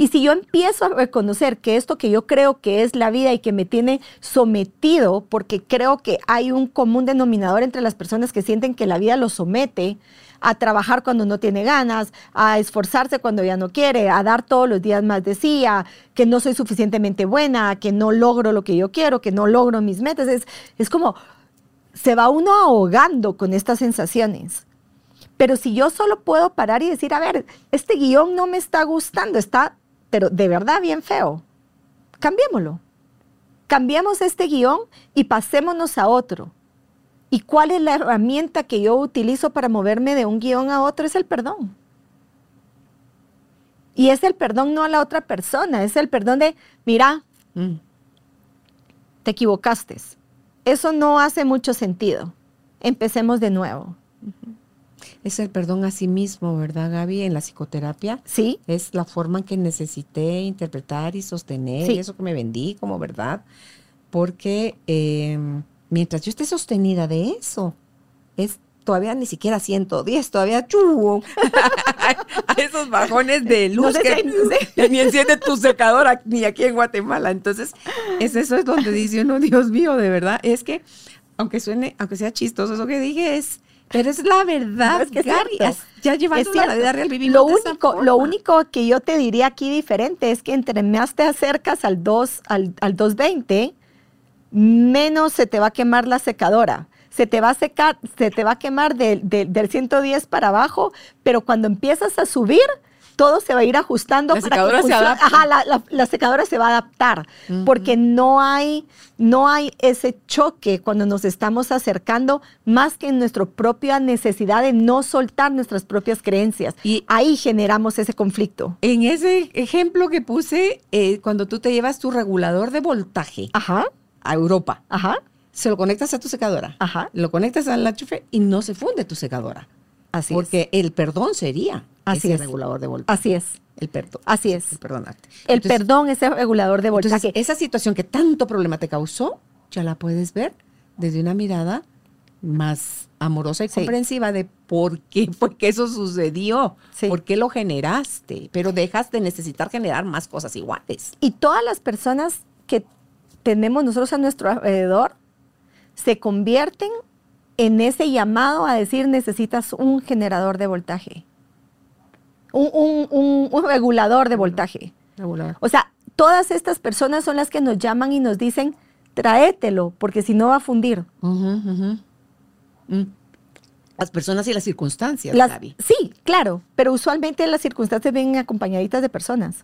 Y si yo empiezo a reconocer que esto que yo creo que es la vida y que me tiene sometido, porque creo que hay un común denominador entre las personas que sienten que la vida los somete a trabajar cuando no tiene ganas, a esforzarse cuando ya no quiere, a dar todos los días más de sí, que no soy suficientemente buena, que no logro lo que yo quiero, que no logro mis metas. Es, es como, se va uno ahogando con estas sensaciones. Pero si yo solo puedo parar y decir, a ver, este guion no me está gustando, está, pero de verdad bien feo, cambiémoslo. Cambiemos este guion y pasémonos a otro. ¿Y cuál es la herramienta que yo utilizo para moverme de un guion a otro? Es el perdón. Y es el perdón no a la otra persona, es el perdón de, mira, Mm. te equivocaste. Eso no hace mucho sentido. Empecemos de nuevo. Es el perdón a sí mismo, ¿verdad, Gaby? En la psicoterapia. ¿Sí? Es la forma en que necesité interpretar y sostener Sí. y eso que me vendí como verdad. Porque eh, mientras yo esté sostenida de eso, es todavía ni siquiera 110, todavía chu, a esos bajones de luz No que, que ni enciende tu secadora ni aquí en Guatemala. Entonces, es eso es donde dice uno, Dios mío, de verdad, es que aunque suene, aunque sea chistoso eso que dije es pero es la verdad, No, es que es ya llevando Es la vida real vivimos Lo de esa único, forma. lo único que yo te diría aquí diferente es que entre más te acercas al 2, al, al 220, menos se te va a quemar la secadora. Se te va a secar, se te va a quemar del- del- del 110 para abajo, pero cuando empiezas a subir, todo se va a ir ajustando. La para que secadora se funcione. adapta. Ajá, la, la- la secadora se va a adaptar, porque no hay, no hay ese choque cuando nos estamos acercando, más que en nuestra propia necesidad de no soltar nuestras propias creencias. Y- ahí generamos ese conflicto. En ese ejemplo que puse, eh, cuando tú te llevas tu regulador de voltaje Ajá, a Europa, ajá. se lo conectas a tu secadora. Ajá. Lo conectas al enchufe y no se funde tu secadora. Así porque el perdón sería Así ese es. regulador de voltaje. Así es. El perdón. Así es. El perdonarte. El Entonces- perdón es el regulador de voltaje. Entonces, esa situación que tanto problema te causó, ya la puedes ver desde una mirada más amorosa y Sí. comprensiva de por qué fue que eso sucedió, Sí. por qué lo generaste, pero dejas de necesitar generar más cosas iguales. Y todas las personas que tenemos nosotros a nuestro alrededor se convierten en ese llamado a decir necesitas un generador de voltaje, un, un- un- un regulador de voltaje. O sea, todas estas personas son las que nos llaman y nos dicen, tráetelo, porque si no va a fundir. Mm. Las personas y las circunstancias, Las- Gaby. sí, claro, pero usualmente las circunstancias vienen acompañaditas de personas.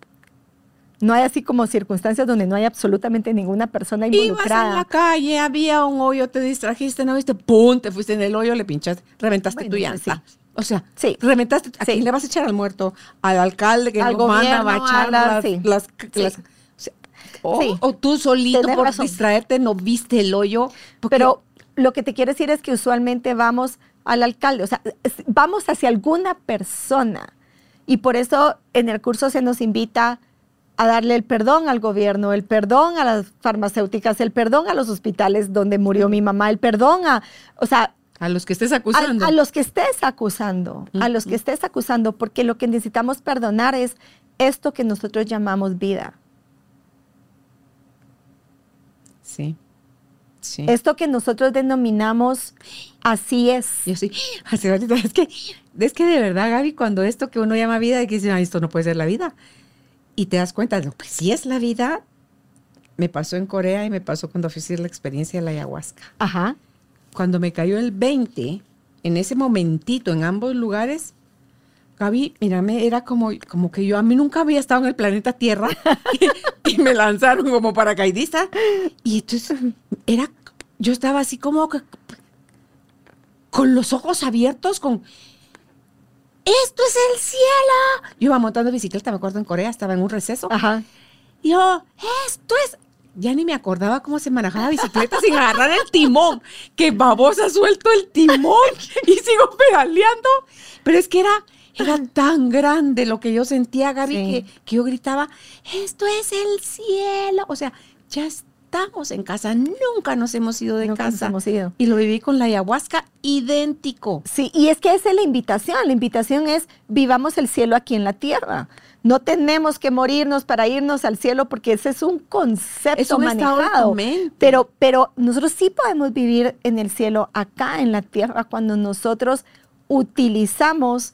No hay así como circunstancias donde no hay absolutamente ninguna persona Ibas involucrada. en la calle, había un hoyo, te distrajiste, no viste, ¡pum! Te fuiste en el hoyo, le pinchaste, reventaste Bueno, tu llanta. sí. O sea, Sí. reventaste, ¿a Sí. quién le vas a echar al muerto? Al alcalde que Al no manda, va a echar a las, sí. las- Sí. las- o, Sí. tú solito Tenés por razón. distraerte no viste el hoyo. porque- Pero lo que te quiero decir es que usualmente vamos al alcalde, o sea, vamos hacia alguna persona. Y por eso en el curso se nos invita a darle el perdón al gobierno, el perdón a las farmacéuticas, el perdón a los hospitales donde murió mi mamá, el perdón a, o sea, a los que estés acusando. a los que estés acusando, a los que estés acusando, porque lo que necesitamos perdonar es esto que nosotros llamamos vida. Sí. Sí. Esto que nosotros denominamos así es. Yo sí, hace ratito, es que, es que de verdad, Gaby, cuando esto que uno llama vida, que dice, "Ay, esto no puede ser la vida. Y te das cuenta, no, pues sí es la vida. Me pasó en Corea y me pasó cuando fui a hacer la experiencia de la ayahuasca. Ajá. Cuando me cayó el 20, en ese momentito, en ambos lugares, Gaby, mírame, era como, como que yo a mí nunca había estado en el planeta Tierra y, me lanzaron como paracaidista. Y entonces era, yo estaba así como que, con los ojos abiertos, con, esto es el cielo. Yo iba montando bicicleta, me acuerdo en Corea, estaba en un receso. Ajá. Y yo, esto es. Ya ni me acordaba cómo se manejaba bicicleta sin agarrar el timón. Que babosa suelto el timón y sigo pedaleando. Pero es que era, era tan grande lo que yo sentía, Gaby, Sí. que, que yo gritaba, esto es el cielo. O sea, ya estamos en casa. Nunca nos hemos ido de Nunca nos casa. hemos ido. Y lo viví con la ayahuasca idéntico. Sí, y es que esa es la invitación. La invitación es vivamos el cielo aquí en la tierra. No tenemos que morirnos para irnos al cielo porque ese es un concepto Es un manejado. Pero, pero nosotros sí podemos vivir en el cielo acá en la tierra cuando nosotros utilizamos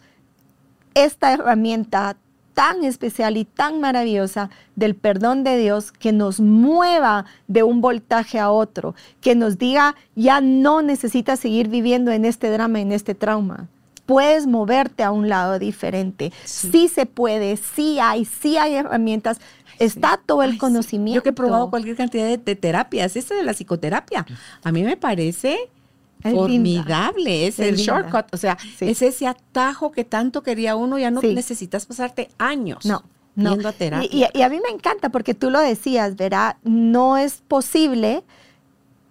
esta herramienta tan especial y tan maravillosa del perdón de Dios que nos mueva de un voltaje a otro, que nos diga, ya no necesitas seguir viviendo en este drama, en este trauma. Puedes moverte a un lado diferente. Sí, se puede, sí hay, sí hay herramientas. Está todo el Ay, sí. conocimiento. Yo que he probado cualquier cantidad de, de terapias, esta de la psicoterapia, a mí me parece Es formidable, es, Es el linda. shortcut, o sea, Sí. es ese atajo que tanto quería uno, ya no Sí. necesitas pasarte años No, no. yendo a terapia. Y, y- y a mí me encanta porque tú lo decías, verá, no es posible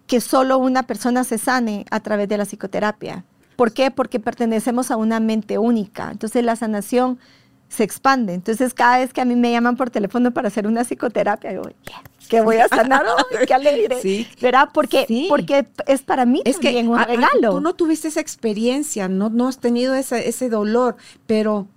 que solo una persona se sane a través de la psicoterapia. ¿Por qué? Porque pertenecemos a una mente única. Entonces la sanación se expande. Entonces cada vez que a mí me llaman por teléfono para hacer una psicoterapia, yo, "Yes, que voy a sanar hoy, qué alegre. Sí. ¿Verdad? Porque, Sí. porque es para mí es que también un a- a- regalo. tú no tuviste esa experiencia, no, no has tenido ese, ese dolor, pero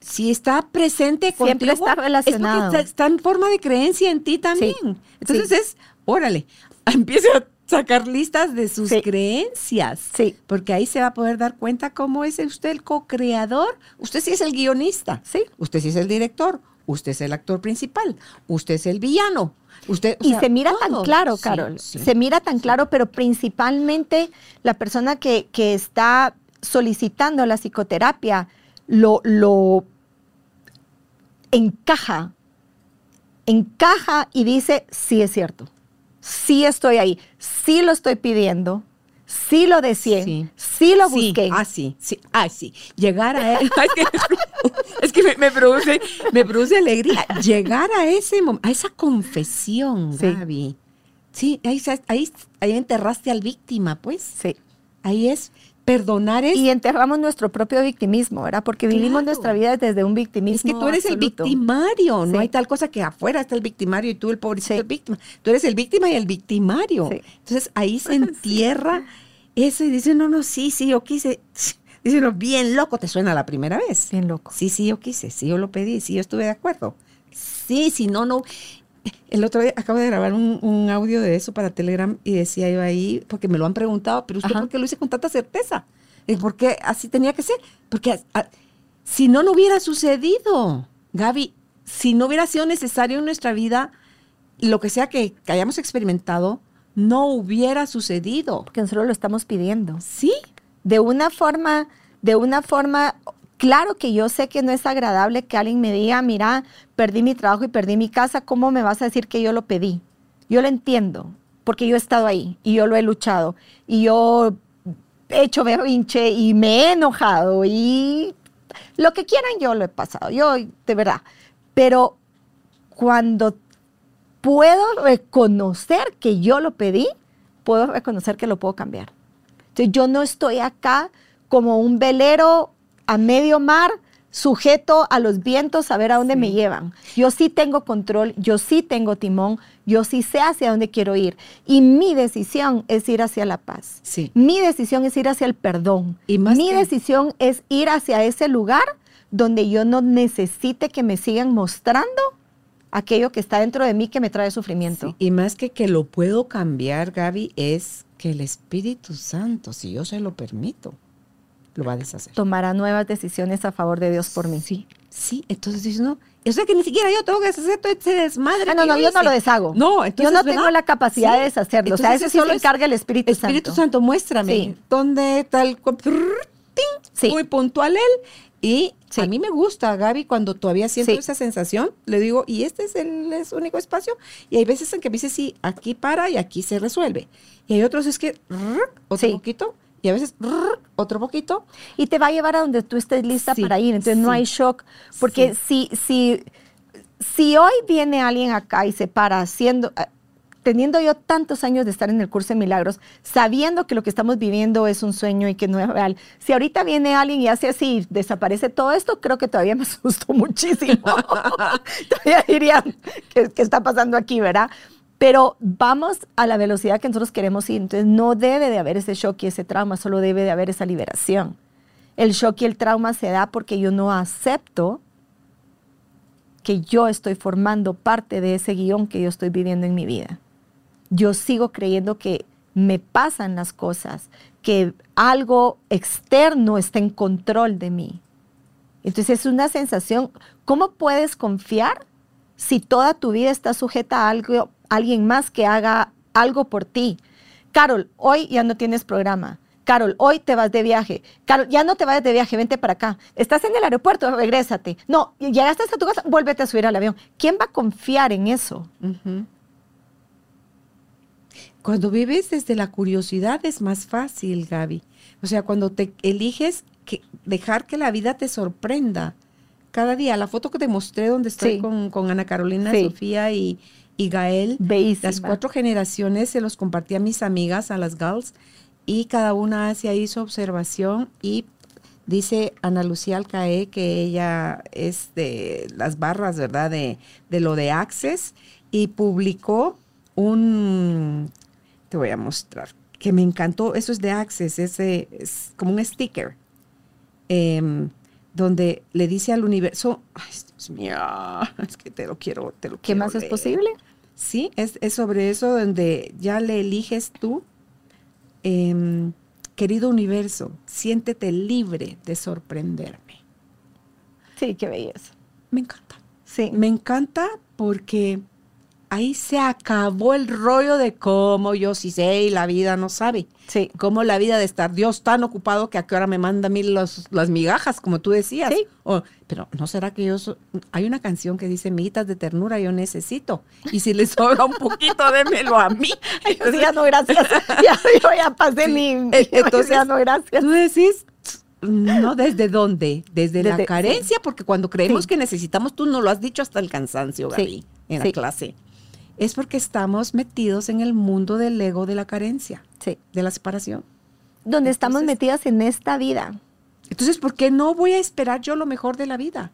si está presente Siempre contigo, está relacionado. Es porque está, está en forma de creencia en ti también. Entonces es, órale, empiece a sacar listas de sus Sí. creencias. Sí. Porque ahí se va a poder dar cuenta cómo es usted el co-creador. Usted sí es el guionista. Sí. Usted sí es el director. Usted es el actor principal. Usted es el villano. Usted, y sea, se mira tan claro, Sí, Carol. sí. Se mira tan claro, pero principalmente la persona que, que está solicitando la psicoterapia lo, lo encaja, encaja y dice, sí es cierto, sí estoy ahí, sí lo estoy pidiendo, sí lo deseé, Sí. sí, lo busqué. Ah, sí, sí, ah, sí. Llegar a que, es que me, me produce, me produce alegría. Llegar a ese mom- a esa confesión, Sí. Gaby. Sí, ahí, ahí, ahí enterraste al víctima, pues. Sí. Ahí es perdonar es, Y enterramos nuestro propio victimismo, ¿verdad? Porque vivimos nuestra vida desde un victimismo. es que tú eres el victimario, no Sí. hay tal cosa que afuera está el victimario y tú el pobrecito Sí. el víctima. Tú eres el víctima y el victimario. Sí. Entonces ahí se entierra eso y dice, no, no, sí, sí, yo quise. Dice uno, bien loco, te suena la primera vez. Bien loco. Sí, sí, yo quise, sí, yo lo pedí, sí, yo estuve de acuerdo. Sí, si no, no. El otro día acabo de grabar un, un audio de eso para Telegram y decía yo ahí, porque me lo han preguntado, pero usted Ajá. por qué lo hice con tanta certeza? ¿Y ¿Por qué así tenía que ser? Porque a- a- si no, no hubiera sucedido, Gaby, si no hubiera sido necesario en nuestra vida, lo que sea que, que hayamos experimentado, no hubiera sucedido. Porque nosotros lo estamos pidiendo. Sí, de una forma, de una forma, claro que yo sé que no es agradable que alguien me diga, mira, perdí mi trabajo y perdí mi casa, ¿cómo me vas a decir que yo lo pedí? Yo lo entiendo, porque yo he estado ahí y yo lo he luchado y yo he hecho berrinche y me he enojado y lo que quieran yo lo he pasado, yo de verdad. Pero cuando puedo reconocer que yo lo pedí, puedo reconocer que lo puedo cambiar. Entonces, yo no estoy acá como un velero a medio mar, sujeto a los vientos a ver a dónde me llevan. Yo sí tengo control, yo sí tengo timón, yo sí sé hacia dónde quiero ir. Y mi decisión es ir hacia la paz. Sí. Mi decisión es ir hacia el perdón. Y más mi que- decisión es ir hacia ese lugar donde yo no necesite que me sigan mostrando aquello que está dentro de mí que me trae sufrimiento. Sí, y más que que lo puedo cambiar, Gaby, es que el Espíritu Santo, si yo se lo permito, lo va a deshacer. Tomará nuevas decisiones a favor de Dios por mí. Sí, sí. Entonces dices, no, o sea que ni siquiera yo tengo que deshacer todo ese desmadre. Ah, no, no, yo no lo deshago. No, entonces. yo no ¿verdad? tengo la capacidad Sí. de deshacerlo. o sea, eso sí solo se encarga el Espíritu, Espíritu Santo. Santo, muéstrame Sí. dónde tal. Sí. Muy puntual él. Y a mí me gusta, Gaby, cuando todavía siento esa sensación, le digo, y este es el es único espacio. Y hay veces en que me dice, sí, aquí para y aquí se resuelve. Y hay otros es que, otro poquito, y a veces, rrr, otro poquito. Y te va a llevar a donde tú estés lista Sí, para ir. Entonces no sí. hay shock. Porque si, si, si hoy viene alguien acá y se para haciendo, ah, teniendo yo tantos años de estar en el curso de milagros, sabiendo que lo que estamos viviendo es un sueño y que no es real, si ahorita viene alguien y hace así, desaparece todo esto, creo que todavía me asustó muchísimo. todavía diría, ¿qué, qué está pasando aquí, verdad? Pero vamos a la velocidad que nosotros queremos ir. Entonces no debe de haber ese shock y ese trauma, solo debe de haber esa liberación. El shock y el trauma se da porque yo no acepto que yo estoy formando parte de ese guion que yo estoy viviendo en mi vida. Yo sigo creyendo que me pasan las cosas, que algo externo está en control de mí. Entonces es una sensación, ¿cómo puedes confiar si toda tu vida está sujeta a algo, alguien más que haga algo por ti? Carol, hoy ya no tienes programa. Carol, hoy te vas de viaje. Carol, ya no te vayas de viaje, vente para acá. Estás en el aeropuerto, regrésate. No, llegaste hasta tu casa, vuélvete a subir al avión. ¿Quién va a confiar en eso? Cuando vives desde la curiosidad es más fácil, Gaby. O sea, cuando te eliges que dejar que la vida te sorprenda. Cada día, la foto que te mostré donde estoy Sí. con, con Ana Carolina, Sí. Sofía y, y Gael, Bellísima. las cuatro generaciones se los compartí a mis amigas, a las girls, y cada una hace ahí su observación y dice Ana Lucía Alcaé que ella es de las barras, ¿verdad? De, de lo de Access y publicó un, te voy a mostrar, que me encantó, eso es de Access, ese es como un sticker, em, donde le dice al universo, ay, Dios mío, es que te lo quiero, te lo ¿Qué quiero más es leer". posible? Sí, es, es sobre eso donde ya le eliges tú. em, querido universo, siéntete libre de sorprenderme. Sí, qué belleza. Me encanta. Sí. Me encanta porque ahí se acabó el rollo de cómo yo sí sé y la vida no sabe. Sí. Cómo la vida de estar Dios tan ocupado que a qué hora me manda a mí los- las migajas, como tú decías. Sí. O, pero no será que yo... so- hay una canción que dice, miguitas de ternura yo necesito. Y si les sobra un poquito, démelo a mí. Sí, ya no, gracias. Ya, yo ya pasé mi. Eh, Entonces, ya no, gracias. Tú decís, no, ¿desde dónde? Desde, la carencia, porque cuando creemos que necesitamos, tú no lo has dicho hasta el cansancio, Gaby, en la clase. Es porque estamos metidos en el mundo del ego de la carencia, Sí. de la separación. Donde estamos metidas en esta vida. Entonces, ¿por qué no voy a esperar yo lo mejor de la vida?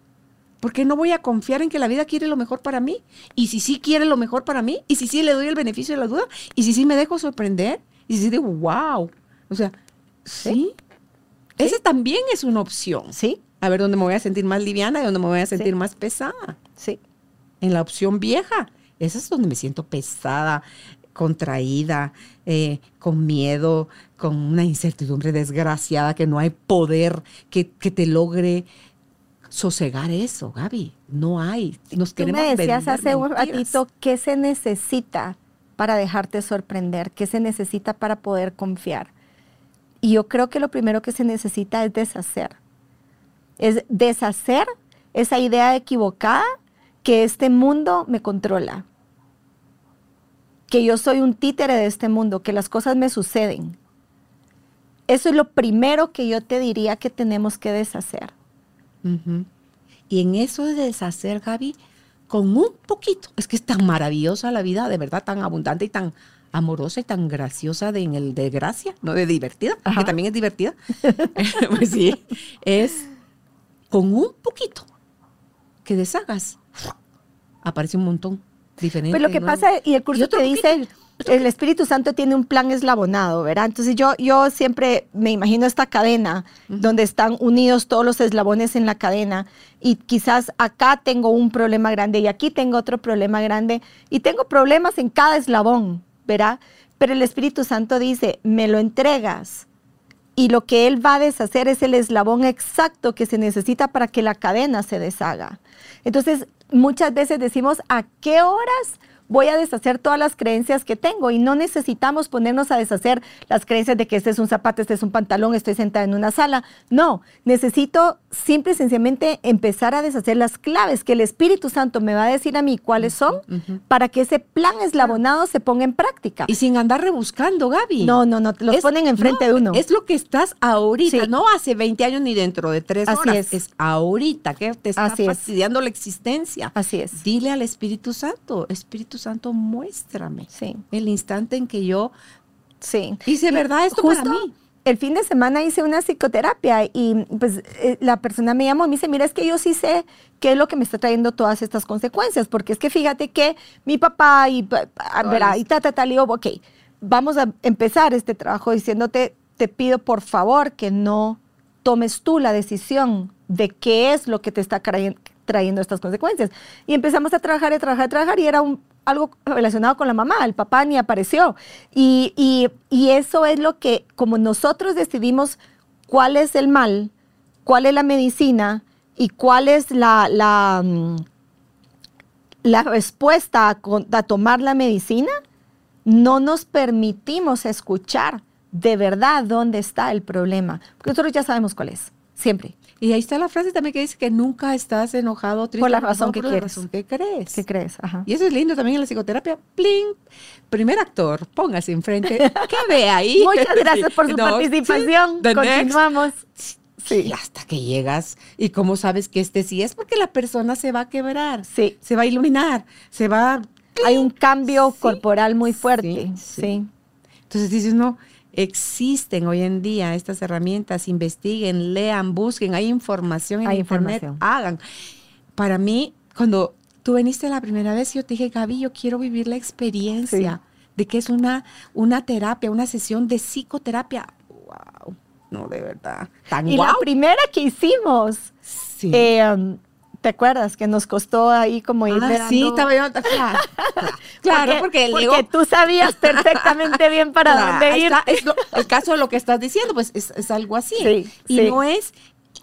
¿Por qué no voy a confiar en que la vida quiere lo mejor para mí? Y si sí quiere lo mejor para mí, y si sí le doy el beneficio de la duda, y si sí me dejo sorprender, y si sí digo, wow. O sea, sí. Ese también es una opción. Sí, A ver dónde me voy a sentir más liviana y dónde me voy a sentir más pesada. sí. En la opción vieja, esa es donde me siento pesada, contraída, eh, con miedo, con una incertidumbre desgraciada, que no hay poder que, que te logre sosegar eso, Gaby. No hay. Nos Tú queremos me decías hace un ratito qué se necesita para dejarte sorprender, qué se necesita para poder confiar. Y yo creo que lo primero que se necesita es deshacer. Es deshacer esa idea equivocada que este mundo me controla. Que yo soy un títere de este mundo, que las cosas me suceden. Eso es lo primero que yo te diría que tenemos que deshacer. Y en eso de deshacer, Gaby, con un poquito, es que es tan maravillosa la vida, de verdad, tan abundante y tan amorosa y tan graciosa de, en el de gracia, no de divertida, Ajá. que también es divertida. pues sí, es con un poquito que deshagas, aparece un montón diferente. Pues lo que pasa, y el curso te dice, el Espíritu Santo tiene un plan eslabonado, ¿verdad? Entonces yo, yo siempre me imagino esta cadena donde están unidos todos los eslabones en la cadena y quizás acá tengo un problema grande y aquí tengo otro problema grande y tengo problemas en cada eslabón, ¿verdad? Pero el Espíritu Santo dice, me lo entregas y lo que Él va a deshacer es el eslabón exacto que se necesita para que la cadena se deshaga. Entonces, muchas veces decimos, ¿a qué horas voy a deshacer todas las creencias que tengo? Y no necesitamos ponernos a deshacer las creencias de que este es un zapato, este es un pantalón, estoy sentada en una sala. No, necesito simple y sencillamente empezar a deshacer las claves que el Espíritu Santo me va a decir a mí cuáles son para que ese plan eslabonado se ponga en práctica. Y sin andar rebuscando, Gaby. No, no, no, los Es- ponen enfrente no, de uno. Es lo que estás ahorita, Sí. no hace 20 años ni dentro de tres Así horas. es. Es. ahorita que te está Así es. fastidiando la existencia. Así es. Dile al Espíritu Santo, Espíritu Santo, muéstrame Sí. el instante en que yo Sí. hice verdad esto justo para mí. El fin de semana hice una psicoterapia y pues eh, la persona me llamó y me dice, mira, es que yo sí sé qué es lo que me está trayendo todas estas consecuencias, porque es que fíjate que mi papá y, verá, y ta, ta, ta, le digo, ok, vamos a empezar este trabajo diciéndote, te pido por favor que no tomes tú la decisión de qué es lo que te está trayendo estas consecuencias. Y empezamos a trabajar y trabajar y trabajar y era un, algo relacionado con la mamá, el papá ni apareció. Y, y- eso es lo que, como nosotros decidimos cuál es el mal, cuál es la medicina y cuál es la, la, mm, respuesta a, a tomar la medicina, no nos permitimos escuchar de verdad dónde está el problema. Porque nosotros ya sabemos cuál es, siempre. Y ahí está la frase también que dice que nunca estás enojado, triste, Por la razón que por la quieres. razón que crees. ¿Qué crees? Ajá. Y eso es lindo también en la psicoterapia. ¡Pling! Primer actor, póngase enfrente. ¿Qué ve ahí? Muchas gracias por su No, participación. sí, the next. Continuamos. Sí. hasta que llegas. ¿Y cómo sabes que este sí es? Porque la persona se va a quebrar. Sí. Se va a iluminar. Se va. Hay un cambio Sí. corporal muy fuerte. Sí. Entonces dices, no, existen hoy en día estas herramientas. Investiguen, lean, busquen. Hay información en Hay internet. información. Hagan. Para mí, cuando tú viniste la primera vez, yo te dije, Gaby, yo quiero vivir la experiencia de que es una, una terapia, una sesión de psicoterapia. ¡Wow! No, de verdad. Tan Y la primera que hicimos, Sí. eh, um, ¿te acuerdas? Que nos costó ahí como ir Ah, verando- sí, estaba yo. Claro, claro porque, tú sabías perfectamente bien para Claro, dónde ir. está, es lo- el caso de lo que estás diciendo, pues es, es algo así. Sí, y sí. no es.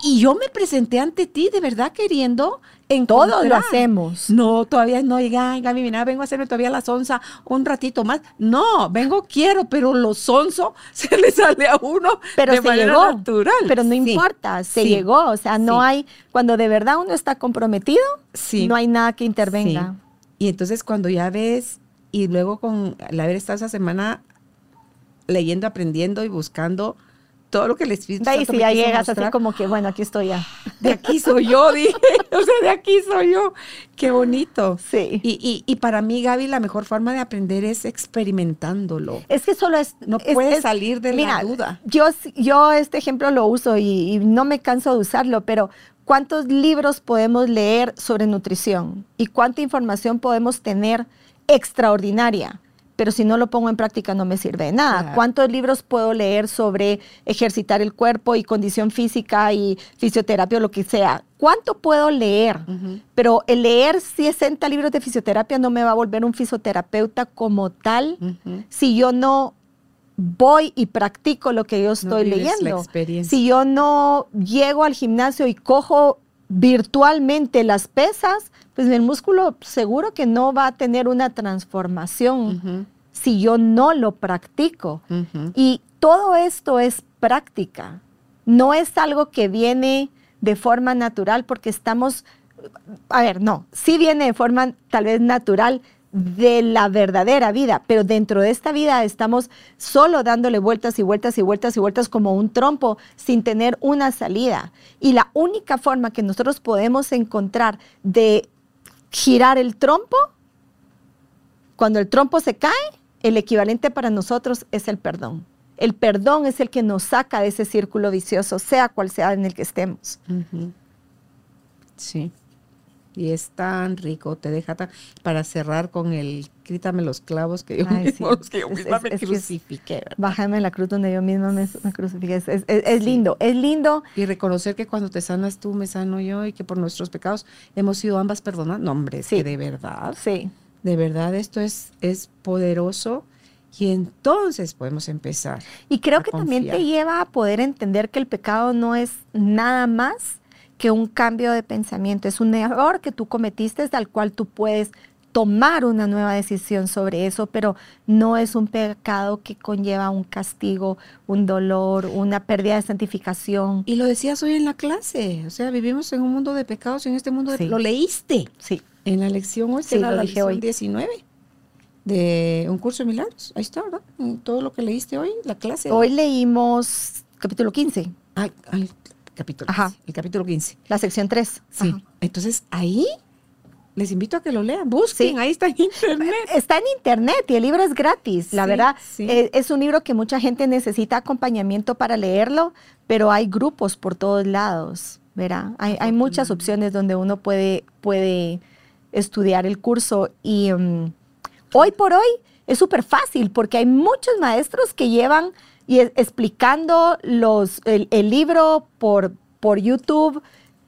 Y yo me presenté ante ti de verdad queriendo Todos encontrar. lo hacemos. No, todavía no ay, Gaby, mira, vengo a hacerme todavía la sonza un ratito más. No, vengo, quiero, pero lo sonso se le sale a uno Pero de se manera llegó. natural. Pero no Sí, importa, se sí, llegó. O sea, no sí. hay, cuando de verdad uno está comprometido, no hay nada que intervenga. Y entonces cuando ya ves, y luego con el haber estado esa semana leyendo, aprendiendo y buscando todo lo que les Espíritu Santo me ya llegas así mostrar, como que, bueno, aquí estoy ya. de aquí soy yo, dije, o sea, de aquí soy yo, qué bonito. Sí. Y, y, y para mí, Gaby, la mejor forma de aprender es experimentándolo. Es que solo es... No es- puedes es- salir de mira, la duda. Yo, yo este ejemplo lo uso y, y no me canso de usarlo, pero ¿cuántos libros podemos leer sobre nutrición? ¿Y cuánta información podemos tener extraordinaria? Pero si no lo pongo en práctica no me sirve de nada. Claro. ¿Cuántos libros puedo leer sobre ejercitar el cuerpo y condición física y fisioterapia o lo que sea? ¿Cuánto puedo leer? Pero el leer 60 libros de fisioterapia no me va a volver un fisioterapeuta como tal si yo no voy y practico lo que yo estoy leyendo. Si yo no llego al gimnasio y cojo virtualmente las pesas, pues el músculo seguro que no va a tener una transformación si yo no lo practico. Y todo esto es práctica. No es algo que viene de forma natural porque estamos, a ver, no, sí viene de forma tal vez natural de la verdadera vida, pero dentro de esta vida estamos solo dándole vueltas y vueltas y vueltas y vueltas como un trompo sin tener una salida. Y la única forma que nosotros podemos encontrar de girar el trompo, cuando el trompo se cae, el equivalente para nosotros es el perdón. El perdón es el que nos saca de ese círculo vicioso, sea cual sea en el que estemos. Sí. Y es tan rico, te deja tan... Para cerrar con el, quítame los clavos que yo Ay, mismo, sí. los que yo misma es- me es crucifiqué. ¿verdad? Bájame la cruz donde yo misma me, me crucifiqué. Es, lindo, es lindo. Y reconocer que cuando te sanas tú, me sano yo y que por nuestros pecados hemos sido ambas perdonadas. No, hombre, Sí. que de verdad, Sí, de verdad esto es, es poderoso y entonces podemos empezar. Y creo que también te lleva a poder entender que el pecado no es nada más que un cambio de pensamiento, es un error que tú cometiste al cual tú puedes tomar una nueva decisión sobre eso, pero no es un pecado que conlleva un castigo, un dolor, una pérdida de santificación. Y lo decías hoy en la clase, o sea, vivimos en un mundo de pecados y en este mundo de... Sí. Lo leíste Sí, en la lección hoy, Sí, la dije lección hoy. 19 de un curso de milagros. Ahí está, ¿verdad? Todo lo que leíste hoy, la clase. hoy leímos capítulo 15, Ay, ay, capítulo Ajá. 15, el capítulo 15. la sección 3. Sí. Ajá. Entonces, ahí les invito a que lo lean. Busquen, Sí. ahí está en internet. Está en internet y el libro es gratis, la Sí, verdad. sí. eh, es un libro que mucha gente necesita acompañamiento para leerlo, pero hay grupos por todos lados, ¿verdad? Hay, hay muchas opciones donde uno puede, puede estudiar el curso y mm, hoy por hoy es súper fácil porque hay muchos maestros que llevan y es- explicando los, el, el libro por, por YouTube.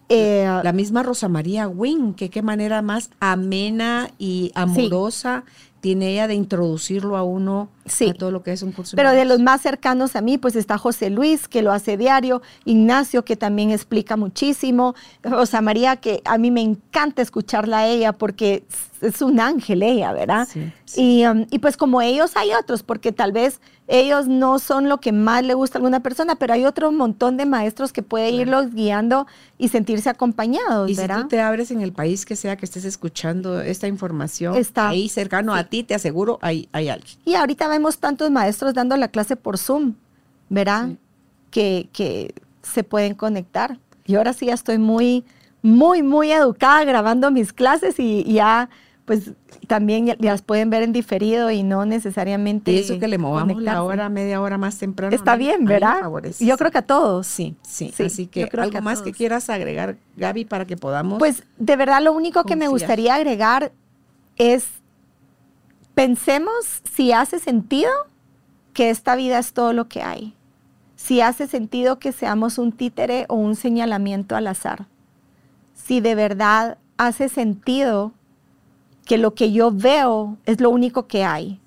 eh, La misma Rosa María Wing, que qué manera más amena y amorosa tiene ella de introducirlo a uno Sí. a todo lo que es un curso. Pero de los más cercanos a mí, pues está José Luis, que lo hace diario, Ignacio, que también explica muchísimo, Rosa María, que a mí me encanta escucharla a ella porque es un ángel ella, ¿verdad? Sí, sí. Y, um, y pues como ellos hay otros, porque tal vez ellos no son lo que más le gusta a alguna persona, pero hay otro montón de maestros que puede Claro. irlos guiando y sentirse acompañados, Y si tú te abres en el país que sea que estés escuchando esta información, Está. ahí cercano a ti, te aseguro, hay, hay alguien. Y ahorita vemos tantos maestros dando la clase por Zoom, ¿verdad? Sí. Que, que se pueden conectar. Y ahora sí ya estoy muy, muy, muy educada grabando mis clases y, y ya, pues también ya, ya las pueden ver en diferido y no necesariamente. Y eso que le movamos la conectarse. hora, media hora más temprano. Está mí- bien, ¿verdad? Yo creo que a todos. Sí, sí, Sí, Así que algo que más que quieras agregar, Gaby, para que podamos. Pues de verdad lo único que me gustaría agregar es, pensemos si hace sentido que esta vida es todo lo que hay. Si hace sentido que seamos un títere o un señalamiento al azar. Si de verdad hace sentido que lo que yo veo es lo único que hay.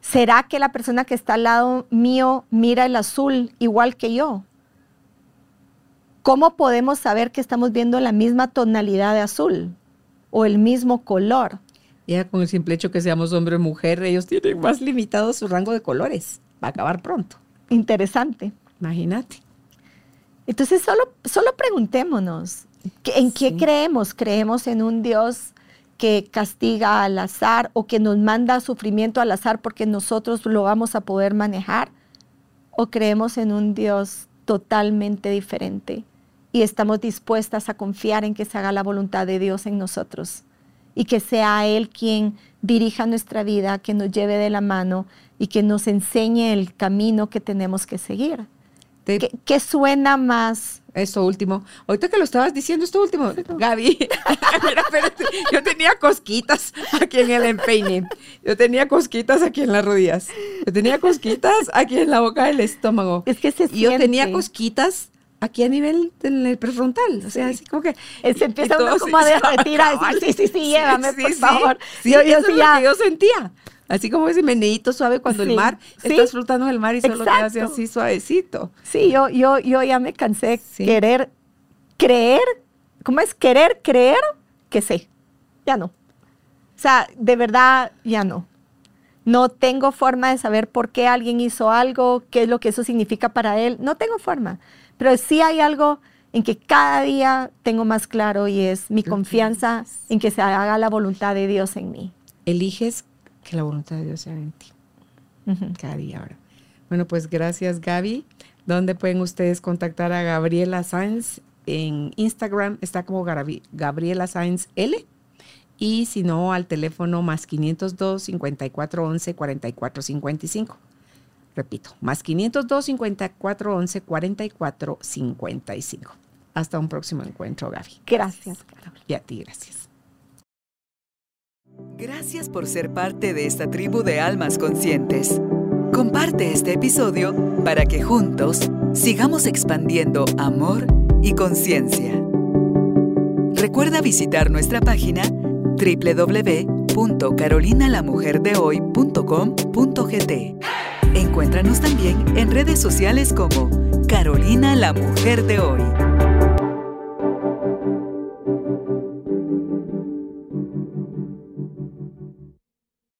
¿Será que la persona que está al lado mío mira el azul igual que yo? ¿Cómo podemos saber que estamos viendo la misma tonalidad de azul o el mismo color? Ya con el simple hecho que seamos hombre o mujer, ellos tienen más limitado su rango de colores. Va a acabar pronto. Interesante. Imagínate. Entonces solo, solo preguntémonos, ¿qué- ¿en qué Sí. creemos? ¿Creemos en un Dios que castiga al azar o que nos manda sufrimiento al azar porque nosotros lo vamos a poder manejar? o creemos en un Dios totalmente diferente y estamos dispuestas a confiar en que se haga la voluntad de Dios en nosotros y que sea Él quien dirija nuestra vida, que nos lleve de la mano y que nos enseñe el camino que tenemos que seguir. ¿Qué, suena más? Esto último. Ahorita que lo estabas diciendo, esto último, Gaby. mira, espérate, yo tenía cosquitas aquí en el empeine. Yo tenía cosquitas aquí en las rodillas. Yo tenía cosquitas aquí en la boca del estómago. Es que se Y yo tenía cosquitas aquí a nivel del prefrontal. O sea, así como que. Se empieza uno como a derretir, a decir, sí, sí, sí, llévame, por favor. Sí, yo, yo, eso es lo que yo sentía. Así como ese meneíto suave cuando el mar, estás flotando en el mar y solo te hace así suavecito. Sí, yo, yo, yo ya me cansé de querer creer, ¿cómo es? Querer creer que sé. Ya no. O sea, de verdad, ya no. No tengo forma de saber por qué alguien hizo algo, qué es lo que eso significa para él. No tengo forma. Pero sí hay algo en que cada día tengo más claro y es mi confianza en que se haga la voluntad de Dios en mí. Eliges que la voluntad de Dios sea en ti. Cada día ahora. Bueno, pues gracias Gaby. ¿Dónde pueden ustedes contactar a Gabriela Sainz? En Instagram está como Gabriela Sainz L. Y si no, al teléfono más 502 5411 4455. Repito, más 502 5411 4455. Hasta un próximo encuentro, Gaby. Gracias, Carol. Y a ti, gracias. Gracias por ser parte de esta tribu de almas conscientes. Comparte este episodio para que juntos sigamos expandiendo amor y conciencia. Recuerda visitar nuestra página www.carolinalamujerdehoy.com.gt. Encuéntranos también en redes sociales como Carolina la Mujer de Hoy.